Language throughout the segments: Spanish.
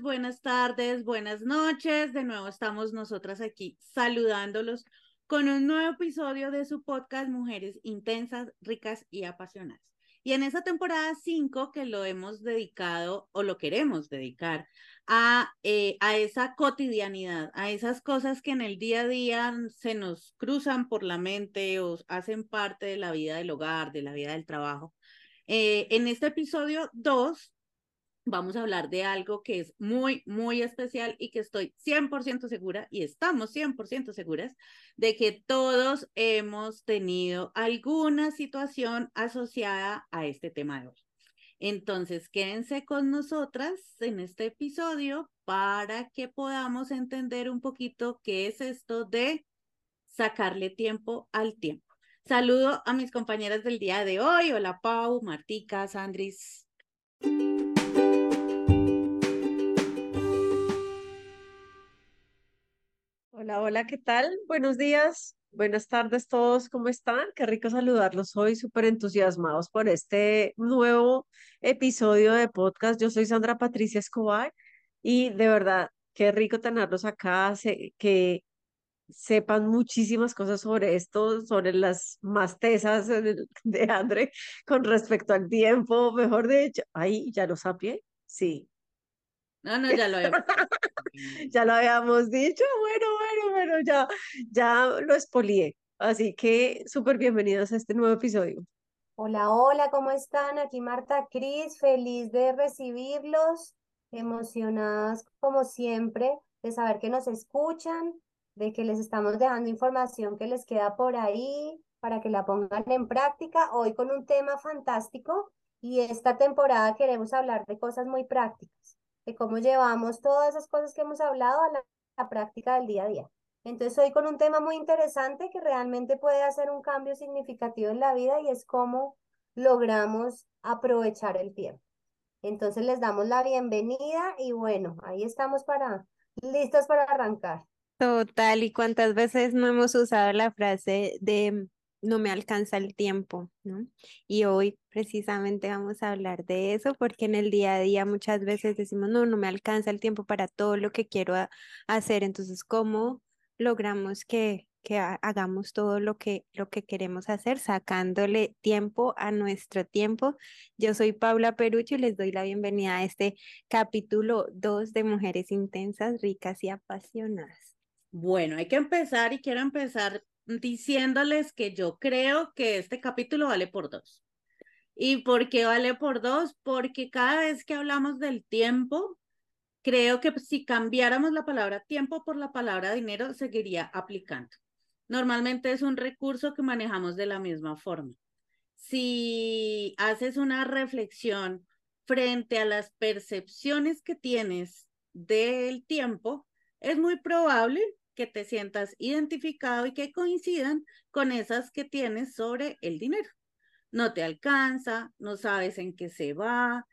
buenas tardes, buenas noches. De nuevo estamos nosotras aquí saludándolos con un nuevo episodio de su podcast Mujeres Intensas, Ricas y Apasionadas. Y en esta temporada 5 que lo hemos dedicado o lo queremos dedicar a, eh, a esa cotidianidad, a esas cosas que en el día a día se nos cruzan por la mente o hacen parte de la vida del hogar, de la vida del trabajo. Eh, en este episodio 2 vamos a hablar de algo que es muy, muy especial y que estoy 100% segura y estamos 100% seguras de que todos hemos tenido alguna situación asociada a este tema de hoy. Entonces, quédense con nosotras en este episodio para que podamos entender un poquito qué es esto de sacarle tiempo al tiempo. Saludo a mis compañeras del día de hoy. Hola Pau, Martica, Sandris. Hola, hola, ¿qué tal? Buenos días, buenas tardes todos, ¿cómo están? Qué rico saludarlos hoy, súper entusiasmados por este nuevo episodio de podcast. Yo soy Sandra Patricia Escobar y de verdad, qué rico tenerlos acá, que sepan muchísimas cosas sobre esto, sobre las más tesas de André con respecto al tiempo, mejor dicho, ahí ya lo sabía, sí. No, no, ya lo habíamos ya lo habíamos dicho, bueno, bueno, bueno, ya, ya lo expolié. Así que súper bienvenidos a este nuevo episodio. Hola, hola, ¿cómo están? Aquí Marta Cris, feliz de recibirlos, emocionadas como siempre de saber que nos escuchan, de que les estamos dejando información que les queda por ahí para que la pongan en práctica. Hoy con un tema fantástico y esta temporada queremos hablar de cosas muy prácticas de cómo llevamos todas esas cosas que hemos hablado a la, práctica del día a día. Entonces hoy con un tema muy interesante que realmente puede hacer un cambio significativo en la vida y es cómo logramos aprovechar el tiempo. Entonces les damos la bienvenida y bueno, ahí estamos para listos para arrancar. Total, ¿y cuántas veces no hemos usado la frase de no me alcanza el tiempo, ¿no? Y hoy precisamente vamos a hablar de eso porque en el día a día muchas veces decimos, no, no me alcanza el tiempo para todo lo que quiero hacer. Entonces, ¿cómo logramos que, que hagamos todo lo que, lo que queremos hacer, sacándole tiempo a nuestro tiempo? Yo soy Paula Perucho y les doy la bienvenida a este capítulo 2 de Mujeres Intensas, Ricas y Apasionadas. Bueno, hay que empezar y quiero empezar diciéndoles que yo creo que este capítulo vale por dos. ¿Y por qué vale por dos? Porque cada vez que hablamos del tiempo, creo que si cambiáramos la palabra tiempo por la palabra dinero, seguiría aplicando. Normalmente es un recurso que manejamos de la misma forma. Si haces una reflexión frente a las percepciones que tienes del tiempo, es muy probable que te sientas identificado y que coincidan con esas que tienes sobre el dinero. No te alcanza, no sabes en qué se va,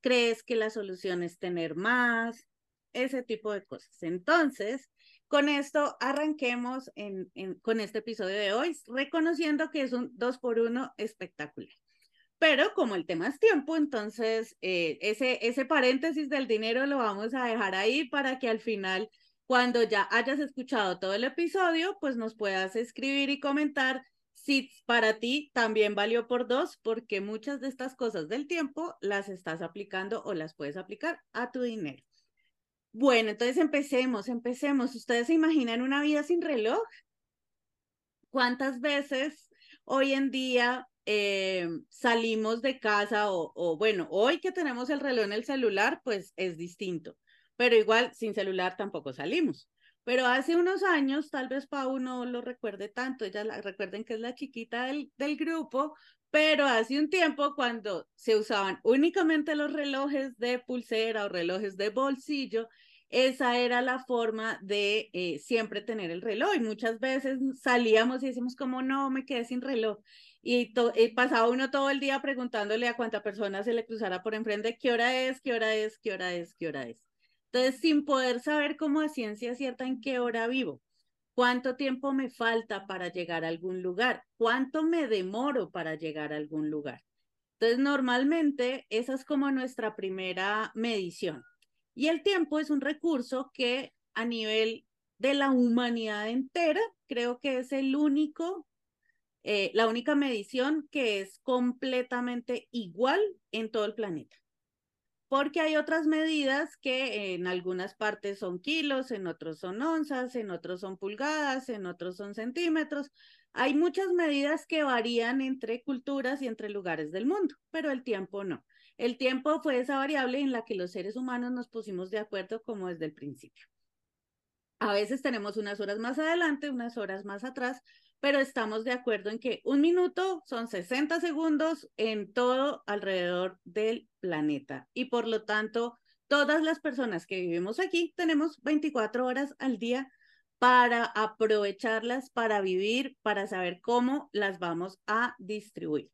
crees que la solución es tener más, ese tipo de cosas. Entonces, con esto arranquemos con este episodio de hoy, reconociendo que es un dos por uno espectacular. Pero como el tema es tiempo, entonces eh, ese, ese paréntesis del dinero lo vamos a dejar ahí para que al final cuando ya hayas escuchado todo el episodio, pues nos puedas escribir y comentar si para ti también valió por dos, porque muchas de estas cosas del tiempo las estás aplicando o las puedes aplicar a tu dinero. Bueno, entonces empecemos, empecemos. ¿Ustedes se imaginan una vida sin reloj? ¿Cuántas veces hoy en día eh, salimos de casa o, o, bueno, hoy que tenemos el reloj en el celular, pues es distinto pero igual sin celular tampoco salimos. Pero hace unos años, tal vez Pau no lo recuerde tanto, ella la, recuerden que es la chiquita del, del grupo, pero hace un tiempo cuando se usaban únicamente los relojes de pulsera o relojes de bolsillo, esa era la forma de eh, siempre tener el reloj. Y muchas veces salíamos y decimos como no, me quedé sin reloj y, pasaba uno todo el día preguntándole a cuánta persona se le cruzara por enfrente qué hora es, qué hora es, qué hora es, qué hora es. Entonces, sin poder saber como a ciencia cierta en qué hora vivo, cuánto tiempo me falta para llegar a algún lugar, cuánto me demoro para llegar a algún lugar. Entonces, normalmente esa es como nuestra primera medición. Y el tiempo es un recurso que a nivel de la humanidad entera, creo que es el único, eh, la única medición que es completamente igual en todo el planeta. Porque hay otras medidas que en algunas partes son kilos, en otros son onzas, en otros son pulgadas, en otros son centímetros. Hay muchas medidas que varían entre culturas y entre lugares del mundo, pero el tiempo no. El tiempo fue esa variable en la que los seres humanos nos pusimos de acuerdo como desde el principio. A veces tenemos unas horas más adelante, unas horas más atrás, pero estamos de acuerdo en que un minuto son 60 segundos en todo alrededor del planeta. Y por lo tanto, todas las personas que vivimos aquí tenemos 24 horas al día para aprovecharlas, para vivir, para saber cómo las vamos a distribuir.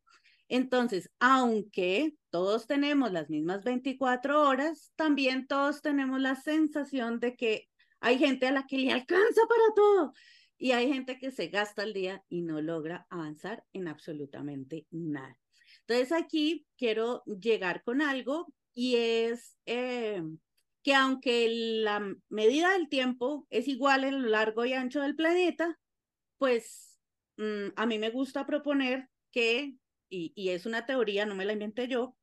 Entonces, aunque todos tenemos las mismas 24 horas, también todos tenemos la sensación de que hay gente a la que le alcanza para todo y hay gente que se gasta el día y no logra avanzar en absolutamente nada. Entonces aquí quiero llegar con algo y es eh, que aunque la medida del tiempo es igual en lo largo y ancho del planeta, pues mm, a mí me gusta proponer que, y, y es una teoría, no me la inventé yo,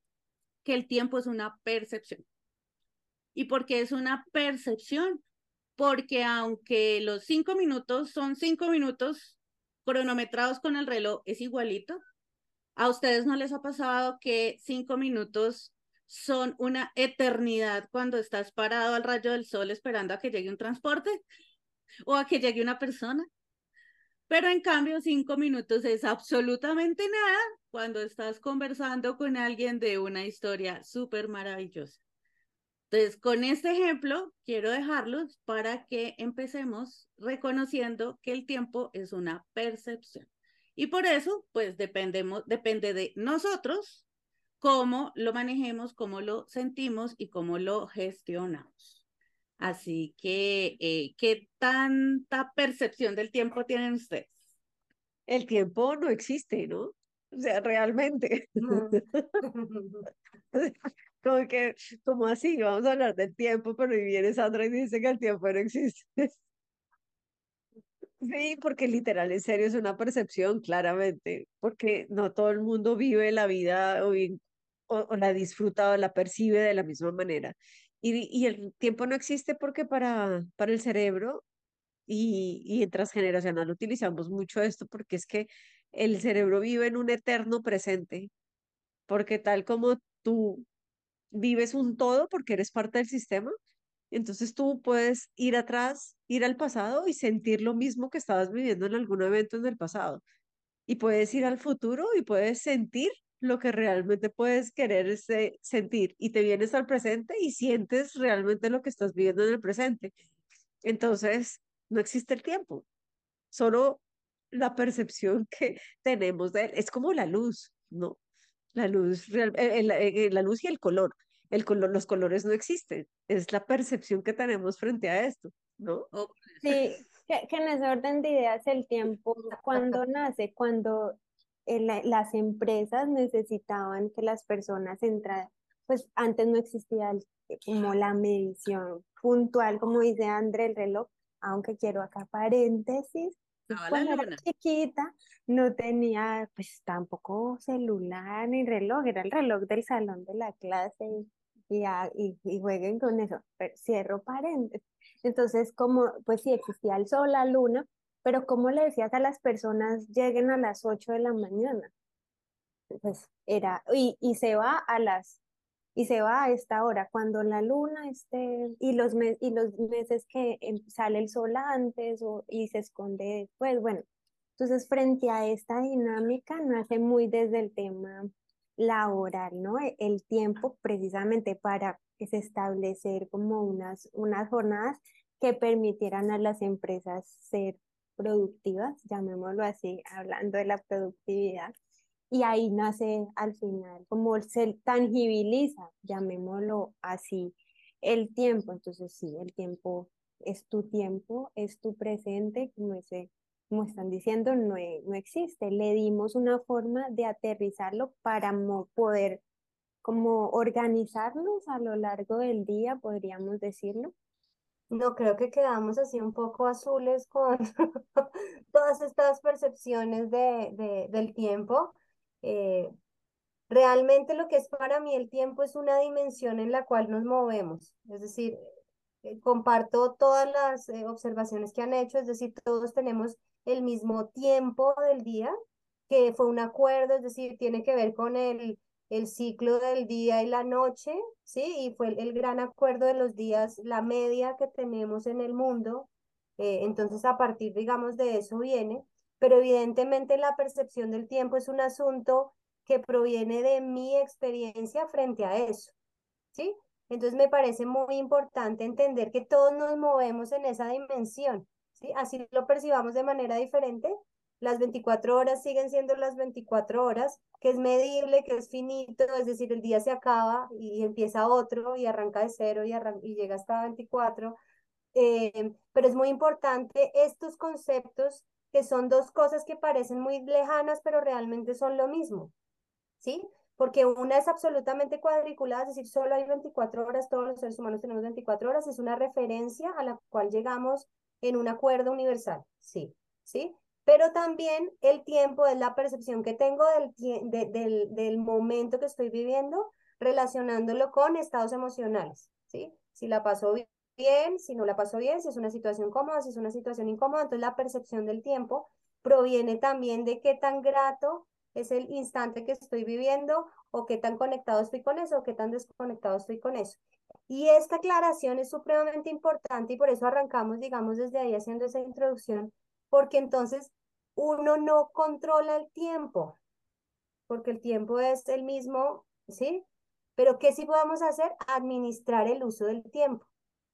que el tiempo es una percepción. ¿Y por qué es una percepción? Porque aunque los cinco minutos son cinco minutos cronometrados con el reloj, es igualito. ¿A ustedes no les ha pasado que cinco minutos son una eternidad cuando estás parado al rayo del sol esperando a que llegue un transporte o a que llegue una persona? Pero en cambio, cinco minutos es absolutamente nada cuando estás conversando con alguien de una historia súper maravillosa. Entonces, con este ejemplo, quiero dejarlos para que empecemos reconociendo que el tiempo es una percepción. Y por eso, pues dependemos, depende de nosotros cómo lo manejemos, cómo lo sentimos y cómo lo gestionamos. Así que, eh, ¿qué tanta percepción del tiempo tienen ustedes? El tiempo no existe, ¿no? O sea, realmente. Como que, como así, vamos a hablar del tiempo, pero viene Sandra y dice que el tiempo no existe. Sí, porque literal, en serio, es una percepción, claramente, porque no todo el mundo vive la vida o, o, la disfruta o la percibe de la misma manera. Y, y el tiempo no existe porque para, para el cerebro y, y en transgeneracional utilizamos mucho esto porque es que el cerebro vive en un eterno presente, porque tal como tú vives un todo porque eres parte del sistema, entonces tú puedes ir atrás, ir al pasado y sentir lo mismo que estabas viviendo en algún evento en el pasado. Y puedes ir al futuro y puedes sentir lo que realmente puedes querer sentir. Y te vienes al presente y sientes realmente lo que estás viviendo en el presente. Entonces, no existe el tiempo, solo la percepción que tenemos de él. Es como la luz, ¿no? La luz, real, eh, eh, la luz y el color. El color, los colores no existen, es la percepción que tenemos frente a esto, ¿no? Sí, que, en ese orden de ideas el tiempo, cuando nace, cuando las empresas necesitaban que las personas entraran, pues antes no existía como la medición puntual, como dice André, el reloj, aunque quiero acá paréntesis, cuando era chiquita no tenía pues tampoco celular ni reloj, era el reloj del salón de la clase y, y, y, jueguen con eso. Pero cierro paréntesis. Entonces, como, pues sí, existía el sol, la luna, pero ¿cómo le decías a las personas lleguen a las 8 de la mañana? Pues era, y, y se va a las y se va a esta hora, cuando la luna esté, y los, y los meses que em, sale el sol antes o, y se esconde después, bueno, entonces frente a esta dinámica nace muy desde el tema laboral, ¿no? E, el tiempo precisamente para establecer como unas, unas jornadas que permitieran a las empresas ser productivas, llamémoslo así, hablando de la productividad, y ahí nace al final, como se tangibiliza, llamémoslo así, el tiempo. Entonces sí, el tiempo es tu tiempo, es tu presente, como, ese, como están diciendo, no, e, no existe. Le dimos una forma de aterrizarlo para poder como organizarnos a lo largo del día, podríamos decirlo. No, creo que quedamos así un poco azules con todas estas percepciones de, del tiempo. Eh, realmente lo que es para mí el tiempo es una dimensión en la cual nos movemos. Es decir, eh, comparto todas las eh, observaciones que han hecho, es decir, todos tenemos el mismo tiempo del día, que fue un acuerdo, es decir, tiene que ver con el el ciclo del día y la noche, ¿sí? Y fue el, gran acuerdo de los días, la media que tenemos en el mundo. Entonces, a partir, digamos, de eso viene, pero evidentemente la percepción del tiempo es un asunto que proviene de mi experiencia frente a eso, ¿sí? Entonces, me parece muy importante entender que todos nos movemos en esa dimensión, ¿sí? Así lo percibamos de manera diferente, las 24 horas siguen siendo las 24 horas, que es medible, que es finito, es decir, el día se acaba y empieza otro y arranca de cero y, llega hasta 24. Eh, pero es muy importante estos conceptos que son dos cosas que parecen muy lejanas, pero realmente son lo mismo, ¿sí? Porque una es absolutamente cuadriculada, es decir, solo hay 24 horas, todos los seres humanos tenemos 24 horas, es una referencia a la cual llegamos en un acuerdo universal, sí, ¿sí? pero también el tiempo es la percepción que tengo del, del, del momento que estoy viviendo, relacionándolo con estados emocionales, ¿sí? Si la paso bien, si no la paso bien, si es una situación cómoda, si es una situación incómoda, entonces la percepción del tiempo proviene también de qué tan grato es el instante que estoy viviendo o qué tan conectado estoy con eso o qué tan desconectado estoy con eso. Y esta aclaración es supremamente importante y por eso arrancamos, digamos, desde ahí haciendo esa introducción porque entonces uno no controla el tiempo, porque el tiempo es el mismo, ¿sí? Pero ¿qué sí podemos hacer? Administrar el uso del tiempo.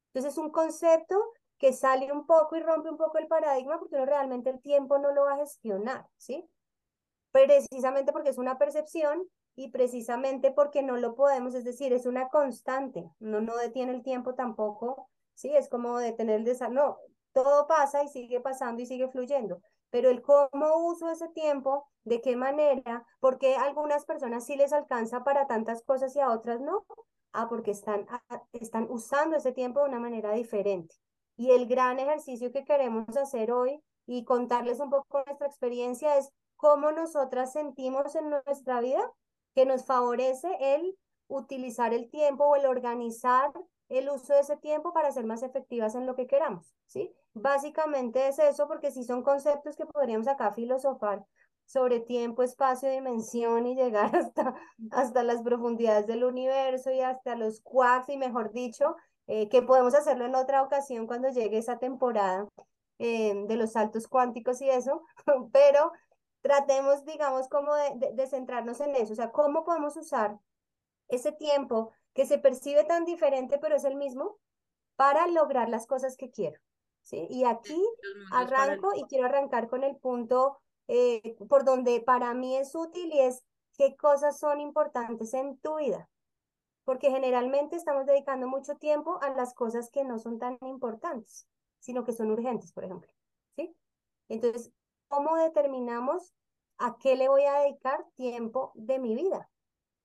Entonces es un concepto que sale un poco y rompe un poco el paradigma porque uno realmente el tiempo no lo va a gestionar, ¿sí? Precisamente porque es una percepción y precisamente porque no lo podemos, es decir, es una constante, no, no detiene el tiempo tampoco, ¿sí? Es como detener el desarrollo, no, todo pasa y sigue pasando y sigue fluyendo, pero el cómo uso ese tiempo, de qué manera, porque algunas personas sí les alcanza para tantas cosas y a otras no, ah, porque están, ah, están usando ese tiempo de una manera diferente. Y el gran ejercicio que queremos hacer hoy y contarles un poco nuestra experiencia es cómo nosotras sentimos en nuestra vida que nos favorece el utilizar el tiempo o el organizar el uso de ese tiempo para ser más efectivas en lo que queramos, ¿sí? Básicamente es eso, porque si son conceptos que podríamos acá filosofar sobre tiempo, espacio, dimensión y llegar hasta, hasta las profundidades del universo y hasta los quarks y mejor dicho, eh, que podemos hacerlo en otra ocasión cuando llegue esa temporada eh, de los saltos cuánticos y eso, pero tratemos, digamos, como de, de centrarnos en eso, o sea, cómo podemos usar ese tiempo que se percibe tan diferente, pero es el mismo, para lograr las cosas que quiero. ¿sí? Y aquí arranco y quiero arrancar con el punto eh, por donde para mí es útil y es qué cosas son importantes en tu vida. Porque generalmente estamos dedicando mucho tiempo a las cosas que no son tan importantes, sino que son urgentes, por ejemplo. ¿sí? Entonces, ¿cómo determinamos a qué le voy a dedicar tiempo de mi vida?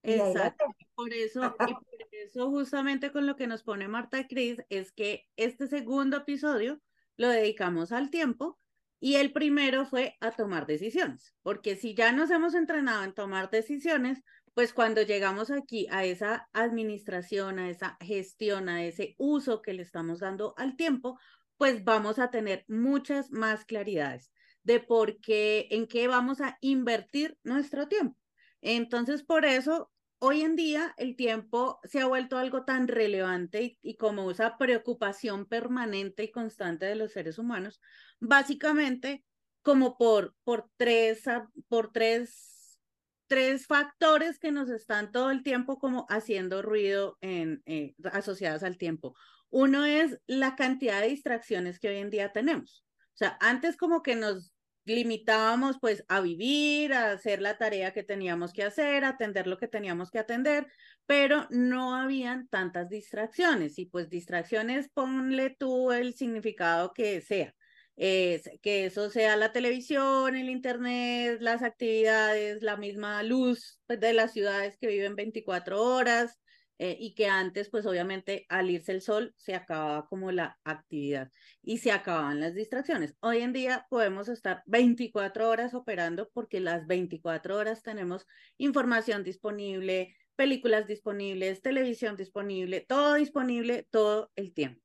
Exacto. Por eso, y por eso justamente con lo que nos pone Marta y Cris es que este segundo episodio lo dedicamos al tiempo y el primero fue a tomar decisiones, porque si ya nos hemos entrenado en tomar decisiones, pues cuando llegamos aquí a esa administración, a esa gestión, a ese uso que le estamos dando al tiempo, pues vamos a tener muchas más claridades de por qué, en qué vamos a invertir nuestro tiempo. Entonces, por eso hoy en día el tiempo se ha vuelto algo tan relevante y, como esa preocupación permanente y constante de los seres humanos, básicamente como por, por, tres, por tres, tres factores que nos están todo el tiempo como haciendo ruido en, eh, asociadas al tiempo. Uno es la cantidad de distracciones que hoy en día tenemos. O sea, antes como que nos limitábamos pues a vivir, a hacer la tarea que teníamos que hacer, atender lo que teníamos que atender, pero no habían tantas distracciones y pues distracciones ponle tú el significado que sea. es que eso sea la televisión, el internet, las actividades, la misma luz pues, de las ciudades que viven 24 horas eh, y que antes, pues obviamente al irse el sol se acababa como la actividad y se acababan las distracciones. Hoy en día podemos estar 24 horas operando porque las 24 horas tenemos información disponible, películas disponibles, televisión disponible, todo disponible todo el tiempo.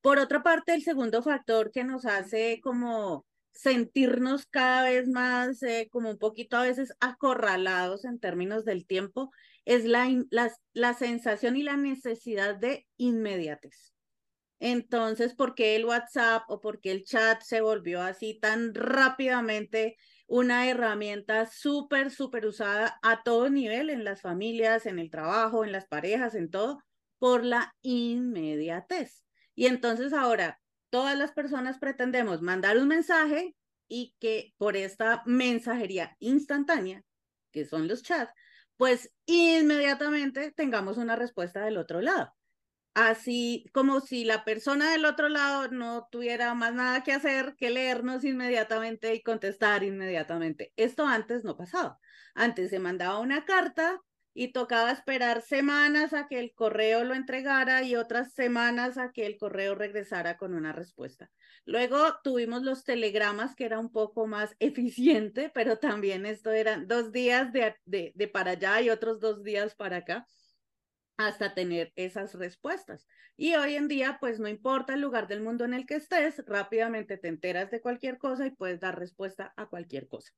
Por otra parte, el segundo factor que nos hace como sentirnos cada vez más, eh, como un poquito a veces acorralados en términos del tiempo, es la, la, la sensación y la necesidad de inmediatez. Entonces, ¿por qué el WhatsApp o por qué el chat se volvió así tan rápidamente una herramienta súper, súper usada a todo nivel en las familias, en el trabajo, en las parejas, en todo, por la inmediatez? Y entonces ahora todas las personas pretendemos mandar un mensaje y que por esta mensajería instantánea, que son los chats, pues inmediatamente tengamos una respuesta del otro lado. Así como si la persona del otro lado no tuviera más nada que hacer que leernos inmediatamente y contestar inmediatamente. Esto antes no pasaba. Antes se mandaba una carta y tocaba esperar semanas a que el correo lo entregara y otras semanas a que el correo regresara con una respuesta. Luego tuvimos los telegramas, que era un poco más eficiente, pero también esto eran dos días de, de, de para allá y otros dos días para acá hasta tener esas respuestas. Y hoy en día, pues no importa el lugar del mundo en el que estés, rápidamente te enteras de cualquier cosa y puedes dar respuesta a cualquier cosa.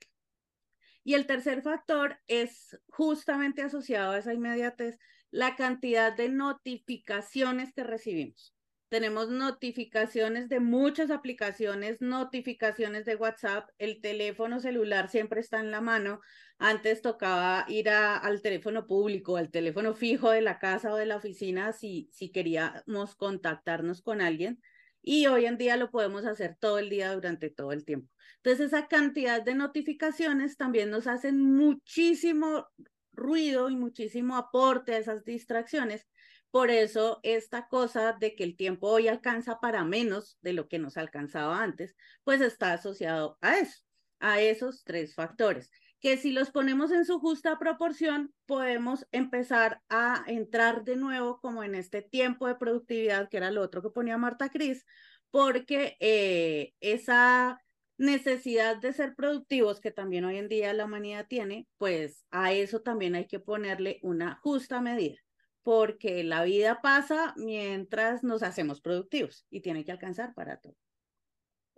Y el tercer factor es justamente asociado a esa inmediatez, la cantidad de notificaciones que recibimos. Tenemos notificaciones de muchas aplicaciones, notificaciones de WhatsApp, el teléfono celular siempre está en la mano. Antes tocaba ir al teléfono público, al teléfono fijo de la casa o de la oficina si, si queríamos contactarnos con alguien. Y hoy en día lo podemos hacer todo el día durante todo el tiempo. Entonces, esa cantidad de notificaciones también nos hacen muchísimo ruido y muchísimo aporte a esas distracciones. Por eso, esta cosa de que el tiempo hoy alcanza para menos de lo que nos alcanzaba antes, pues está asociado a eso, a esos tres factores, que si los ponemos en su justa proporción, podemos empezar a entrar de nuevo como en este tiempo de productividad, que era lo otro que ponía Marta Cris, porque eh, esa necesidad de ser productivos que también hoy en día la humanidad tiene, pues a eso también hay que ponerle una justa medida, porque la vida pasa mientras nos hacemos productivos y tiene que alcanzar para todo.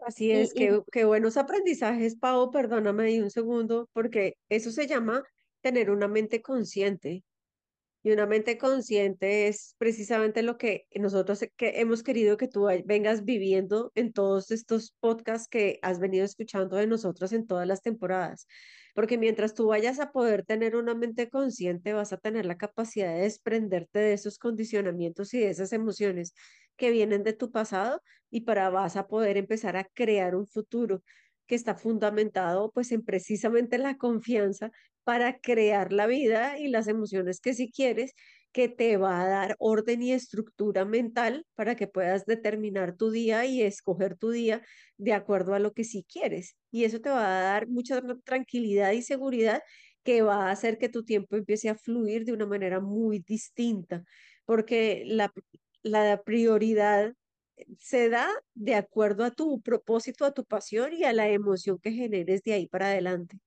Así es, qué, qué buenos aprendizajes, Pau, perdóname un segundo, porque eso se llama tener una mente consciente. Y una mente consciente es precisamente lo que nosotros que hemos querido que tú vengas viviendo en todos estos podcasts que has venido escuchando de nosotros en todas las temporadas. Porque mientras tú vayas a poder tener una mente consciente, vas a tener la capacidad de desprenderte de esos condicionamientos y de esas emociones que vienen de tu pasado y para vas a poder empezar a crear un futuro que está fundamentado pues en precisamente la confianza para crear la vida y las emociones que si quieres, que te va a dar orden y estructura mental para que puedas determinar tu día y escoger tu día de acuerdo a lo que sí quieres. Y eso te va a dar mucha tranquilidad y seguridad que va a hacer que tu tiempo empiece a fluir de una manera muy distinta, porque la, la prioridad se da de acuerdo a tu propósito, a tu pasión y a la emoción que generes de ahí para adelante.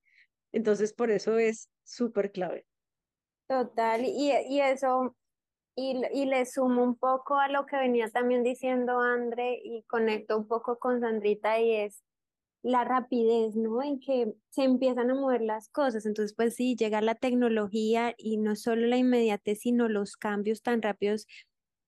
Entonces, por eso es súper clave. Total, y, y eso, y, y, le sumo un poco a lo que venía también diciendo André y conecto un poco con Sandrita y es la rapidez, ¿no? En que se empiezan a mover las cosas. Entonces, pues sí, llega la tecnología y no solo la inmediatez, sino los cambios tan rápidos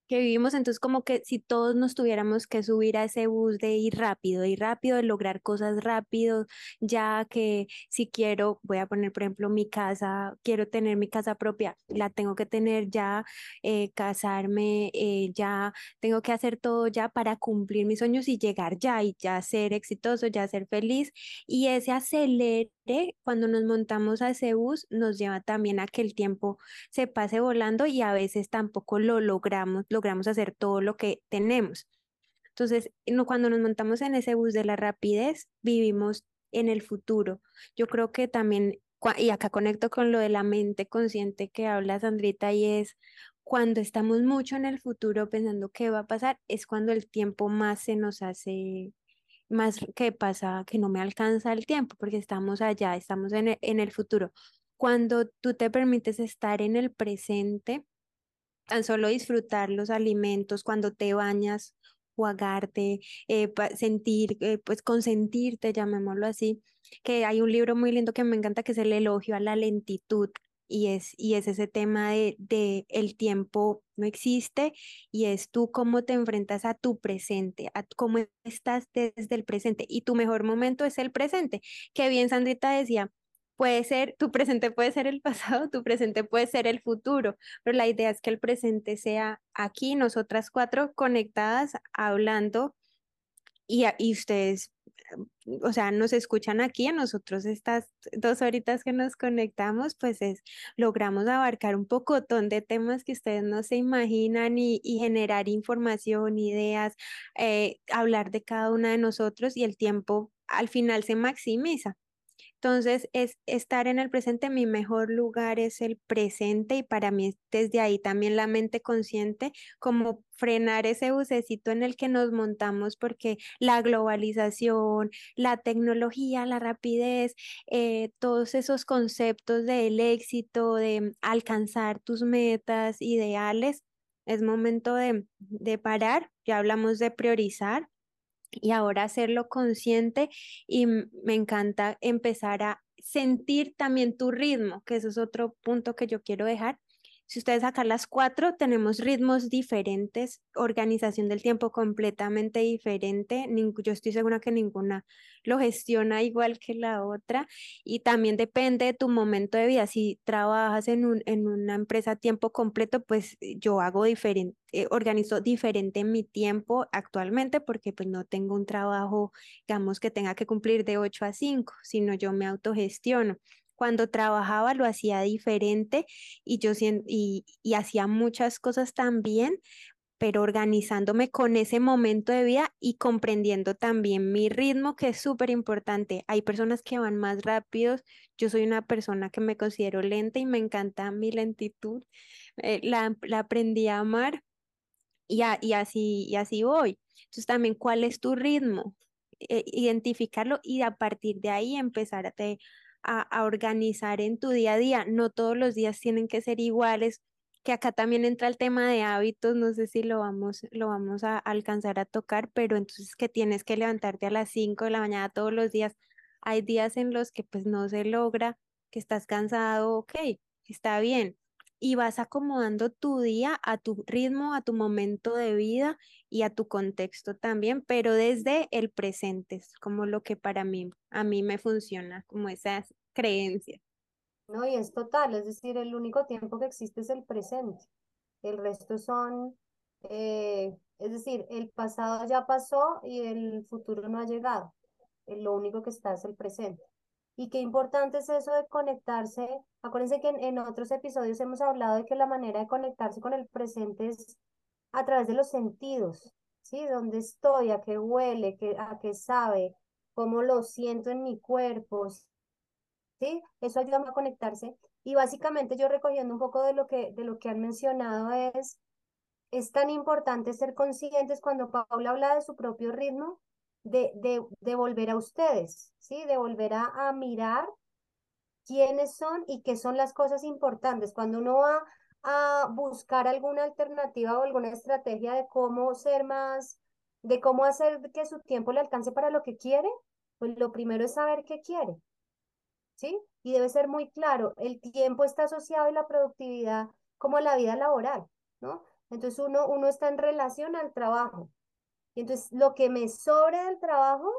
que vivimos, entonces como que si todos nos tuviéramos que subir a ese bus de ir rápido, ir rápido, de lograr cosas rápido, ya que si quiero, voy a poner por ejemplo mi casa, quiero tener mi casa propia, la tengo que tener ya, eh, casarme, eh, ya tengo que hacer todo ya para cumplir mis sueños y llegar ya y ya ser exitoso, ya ser feliz y ese cuando nos montamos a ese bus nos lleva también a que el tiempo se pase volando y a veces tampoco lo logramos, logramos hacer todo lo que tenemos. Entonces, cuando nos montamos en ese bus de la rapidez, vivimos en el futuro. Yo creo que también, y acá conecto con lo de la mente consciente que habla Sandrita, y es cuando estamos mucho en el futuro pensando qué va a pasar, es cuando el tiempo más se nos hace más que pasa que no me alcanza el tiempo porque estamos allá, estamos en el, en el futuro. Cuando tú te permites estar en el presente, tan solo disfrutar los alimentos, cuando te bañas, jugarte, eh, sentir, eh, pues consentirte, llamémoslo así, que hay un libro muy lindo que me encanta que es el elogio a la lentitud, y es, y es ese tema de, de, el tiempo no existe y es tú cómo te enfrentas a tu presente, a cómo estás desde el presente y tu mejor momento es el presente. Que bien Sandrita decía, puede ser, tu presente puede ser el pasado, tu presente puede ser el futuro, pero la idea es que el presente sea aquí, nosotras cuatro conectadas, hablando y, y ustedes o sea, nos escuchan aquí, a nosotros estas dos horitas que nos conectamos, pues es, logramos abarcar un pocotón de temas que ustedes no se imaginan y, generar información, ideas, eh, hablar de cada una de nosotros y el tiempo al final se maximiza. Entonces, es estar en el presente, mi mejor lugar es el presente y para mí desde ahí también la mente consciente, como frenar ese bucecito en el que nos montamos porque la globalización, la tecnología, la rapidez, eh, todos esos conceptos del éxito, de alcanzar tus metas, ideales, es momento de, de parar, ya hablamos de priorizar y ahora hacerlo consciente y me encanta empezar a sentir también tu ritmo, que eso es otro punto que yo quiero dejar. Si ustedes sacan las cuatro, tenemos ritmos diferentes, organización del tiempo completamente diferente. Yo estoy segura que ninguna lo gestiona igual que la otra. Y también depende de tu momento de vida. Si trabajas en, un, en una empresa a tiempo completo, pues yo hago diferente, eh, organizo diferente mi tiempo actualmente porque pues no tengo un trabajo, digamos, que tenga que cumplir de 8 a 5, sino yo me autogestiono. Cuando trabajaba lo hacía diferente y yo y, y hacía muchas cosas también, pero organizándome con ese momento de vida y comprendiendo también mi ritmo, que es súper importante. Hay personas que van más rápidos, yo soy una persona que me considero lenta y me encanta mi lentitud, eh, la, aprendí a amar y, así, voy. Entonces también, ¿cuál es tu ritmo? Eh, identificarlo y a partir de ahí empezar a, organizar en tu día a día. No todos los días tienen que ser iguales, que acá también entra el tema de hábitos, no sé si lo vamos, lo vamos a alcanzar a tocar, pero entonces que tienes que levantarte a las 5 de la mañana todos los días. Hay días en los que pues no se logra, que estás cansado, ok, está bien, y vas acomodando tu día a tu ritmo, a tu momento de vida y a tu contexto también, pero desde el presente, es como lo que para mí, a mí me funciona, como esas creencias. No, y es total, es decir, el único tiempo que existe es el presente. El resto son, eh, es decir, el pasado ya pasó y el futuro no ha llegado. Lo único que está es el presente. Y qué importante es eso de conectarse. Acuérdense que en, otros episodios hemos hablado de que la manera de conectarse con el presente es a través de los sentidos, ¿sí? Dónde estoy, a qué huele, a qué sabe, cómo lo siento en mi cuerpo, ¿sí? Eso ayuda a conectarse. Y básicamente yo recogiendo un poco de lo que, de lo que han mencionado es, es tan importante ser conscientes cuando Paula habla de su propio ritmo, de, de, volver a ustedes, ¿sí? De volver a, mirar quiénes son y qué son las cosas importantes. Cuando uno va a buscar alguna alternativa o alguna estrategia de cómo ser más, de cómo hacer que su tiempo le alcance para lo que quiere, pues lo primero es saber qué quiere, ¿sí? Y debe ser muy claro, el tiempo está asociado a la productividad como a la vida laboral, ¿no? Entonces uno, uno está en relación al trabajo, y entonces lo que me sobre del trabajo,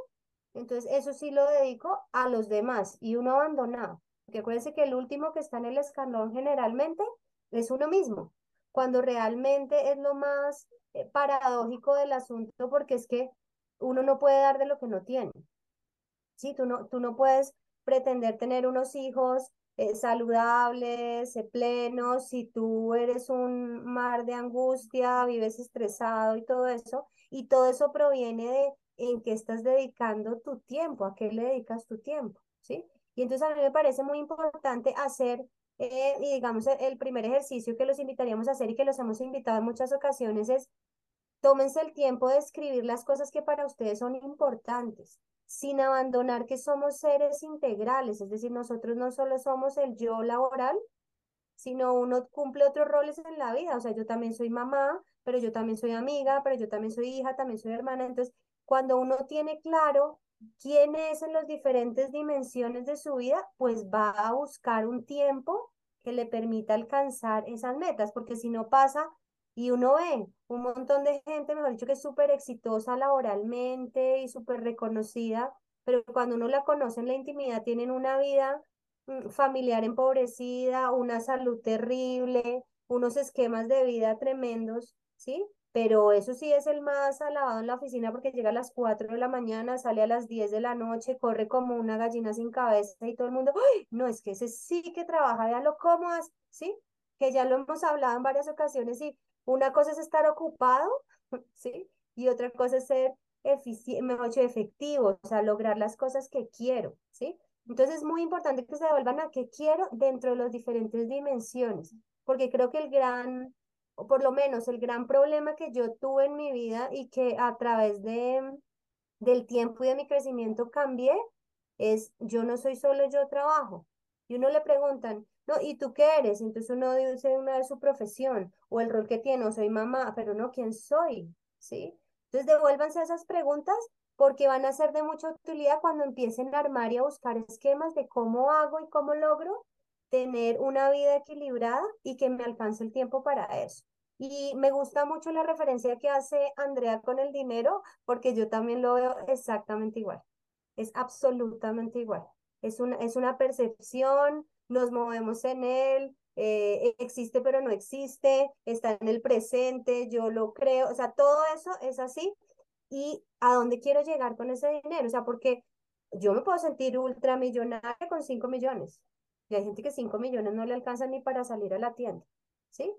entonces eso sí lo dedico a los demás y uno abandonado. Porque acuérdense que el último que está en el escalón generalmente es uno mismo, cuando realmente es lo más eh, paradójico del asunto porque es que uno no puede dar de lo que no tiene. Sí, tú no, tú no puedes pretender tener unos hijos eh, saludables, eh, plenos, si tú eres un mar de angustia, vives estresado y todo eso, Y todo eso proviene de en qué estás dedicando tu tiempo, a qué le dedicas tu tiempo, ¿sí? Y entonces a mí me parece muy importante hacer, eh, y digamos, el primer ejercicio que los invitaríamos a hacer y que los hemos invitado en muchas ocasiones es, tómense el tiempo de escribir las cosas que para ustedes son importantes, sin abandonar que somos seres integrales, es decir, nosotros no solo somos el yo laboral, sino uno cumple otros roles en la vida, o sea, yo también soy mamá, pero yo también soy amiga, pero yo también soy hija, también soy hermana, entonces cuando uno tiene claro quién es en las diferentes dimensiones de su vida, pues va a buscar un tiempo que le permita alcanzar esas metas, porque si no pasa y uno ve un montón de gente, mejor dicho, que es súper exitosa laboralmente y súper reconocida, pero cuando uno la conoce en la intimidad, tienen una vida mm, familiar empobrecida, una salud terrible, unos esquemas de vida tremendos, ¿sí? pero eso sí es el más alabado en la oficina porque llega a las 4 de la mañana, sale a las 10 de la noche, corre como una gallina sin cabeza y todo el mundo, ¡Ay! no, es que ese sí que trabaja, ya lo cómodas, ¿sí? Que ya lo hemos hablado en varias ocasiones y una cosa es estar ocupado, ¿sí? Y otra cosa es ser mejor dicho, efectivo, o sea, lograr las cosas que quiero, ¿sí? Entonces es muy importante que se devuelvan a qué quiero dentro de las diferentes dimensiones, porque creo que el gran o por lo menos el gran problema que yo tuve en mi vida y que a través de, del tiempo y de mi crecimiento cambié, es yo no soy solo yo trabajo. Y uno le preguntan, no, ¿y tú qué eres? Entonces uno dice una de su profesión o el rol que tiene, o soy mamá, pero no, ¿quién soy? ¿Sí? Entonces devuélvanse a esas preguntas porque van a ser de mucha utilidad cuando empiecen a armar y a buscar esquemas de cómo hago y cómo logro tener una vida equilibrada y que me alcance el tiempo para eso. Y me gusta mucho la referencia que hace Andrea con el dinero, porque yo también lo veo exactamente igual. Es absolutamente igual. Es una, es una percepción, nos movemos en él, eh, existe pero no existe, está en el presente, yo lo creo, o sea, todo eso es así. ¿Y a dónde quiero llegar con ese dinero? O sea, porque yo me puedo sentir ultramillonaria con 5 millones. Y hay gente que 5 millones no le alcanzan ni para salir a la tienda, ¿sí?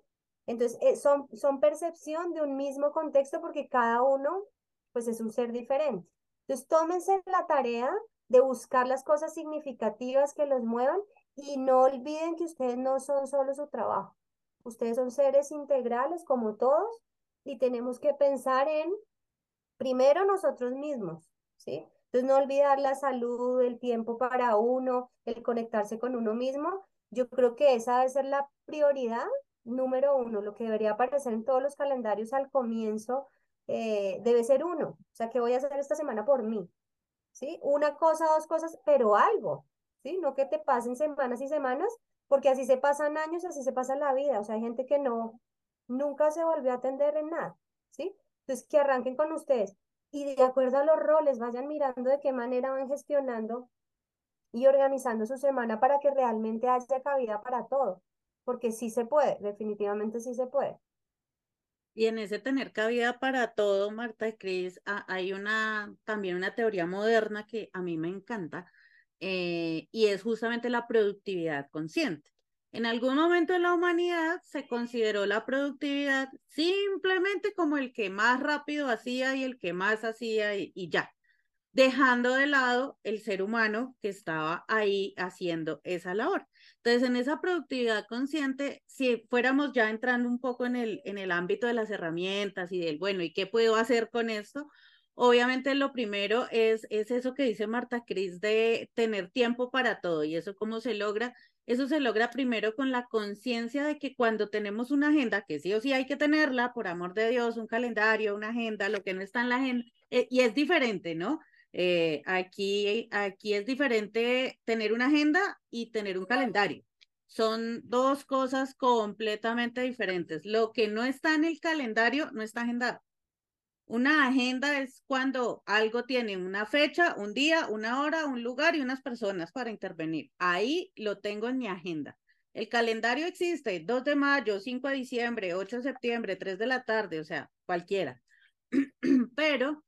Entonces, eh, son, son percepción de un mismo contexto porque cada uno, pues, es un ser diferente. Entonces, tómense la tarea de buscar las cosas significativas que los muevan y no olviden que ustedes no son solo su trabajo. Ustedes son seres integrales como todos y tenemos que pensar en, primero, nosotros mismos, ¿sí? Entonces, no olvidar la salud, el tiempo para uno, el conectarse con uno mismo. Yo creo que esa debe ser la prioridad número uno, lo que debería aparecer en todos los calendarios al comienzo, eh, debe ser uno. O sea, ¿qué voy a hacer esta semana por mí? ¿Sí? Una cosa, dos cosas, pero algo. ¿Sí? No que te pasen semanas y semanas, porque así se pasan años, así se pasa la vida. O sea, hay gente que no, nunca se volvió a atender en nada. ¿Sí? Entonces, que arranquen con ustedes y de acuerdo a los roles, vayan mirando de qué manera van gestionando y organizando su semana para que realmente haya cabida para todo, porque sí se puede, definitivamente sí se puede. Y en ese tener cabida para todo, Marta y Cris, hay una, también una teoría moderna que a mí me encanta, eh, y es justamente la productividad consciente. En algún momento de la humanidad se consideró la productividad simplemente como el que más rápido hacía y el que más hacía y, ya, dejando de lado el ser humano que estaba ahí haciendo esa labor. Entonces, en esa productividad consciente, si fuéramos ya entrando un poco en el, en el ámbito de las herramientas y del, bueno, ¿y qué puedo hacer con esto? Obviamente lo primero es, es eso que dice Marta Cris de tener tiempo para todo y eso cómo se logra eso se logra primero con la conciencia de que cuando tenemos una agenda, que sí o sí hay que tenerla, por amor de Dios, un calendario, una agenda, lo que no está en la agenda, eh, y es diferente, ¿no? Eh, aquí, aquí es diferente tener una agenda y tener un calendario. Son dos cosas completamente diferentes. Lo que no está en el calendario no está agendado. Una agenda es cuando algo tiene una fecha, un día, una hora, un lugar y unas personas para intervenir. Ahí lo tengo en mi agenda. El calendario existe, 2 de mayo, 5 de diciembre, 8 de septiembre, 3 de la tarde, o sea, cualquiera. Pero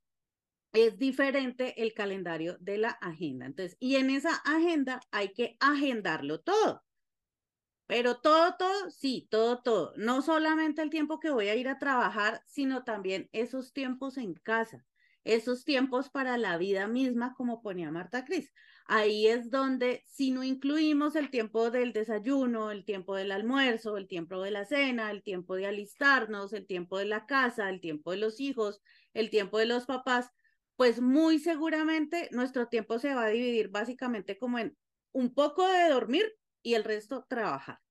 es diferente el calendario de la agenda. Entonces, y en esa agenda hay que agendarlo todo pero todo, todo, sí, todo, todo. No solamente el tiempo que voy a ir a trabajar, sino también esos tiempos en casa, esos tiempos para la vida misma, como ponía Marta Cris. Ahí es donde, si no incluimos el tiempo del desayuno, el tiempo del almuerzo, el tiempo de la cena, el tiempo de alistarnos, el tiempo de la casa, el tiempo de los hijos, el tiempo de los papás, pues muy seguramente nuestro tiempo se va a dividir básicamente como en un poco de dormir y el resto trabajar.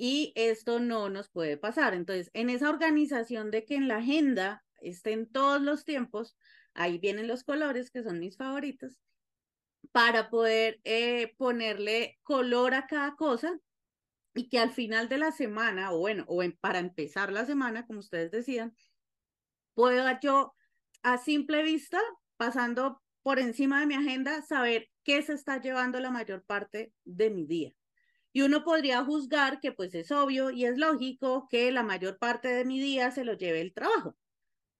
Y esto no nos puede pasar. Entonces, en esa organización de que en la agenda estén todos los tiempos, ahí vienen los colores que son mis favoritos, para poder eh, ponerle color a cada cosa y que al final de la semana, o bueno, o para empezar la semana, como ustedes decían, pueda yo a simple vista, pasando por encima de mi agenda, saber qué se está llevando la mayor parte de mi día. Y uno podría juzgar que pues es obvio y es lógico que la mayor parte de mi día se lo lleve el trabajo,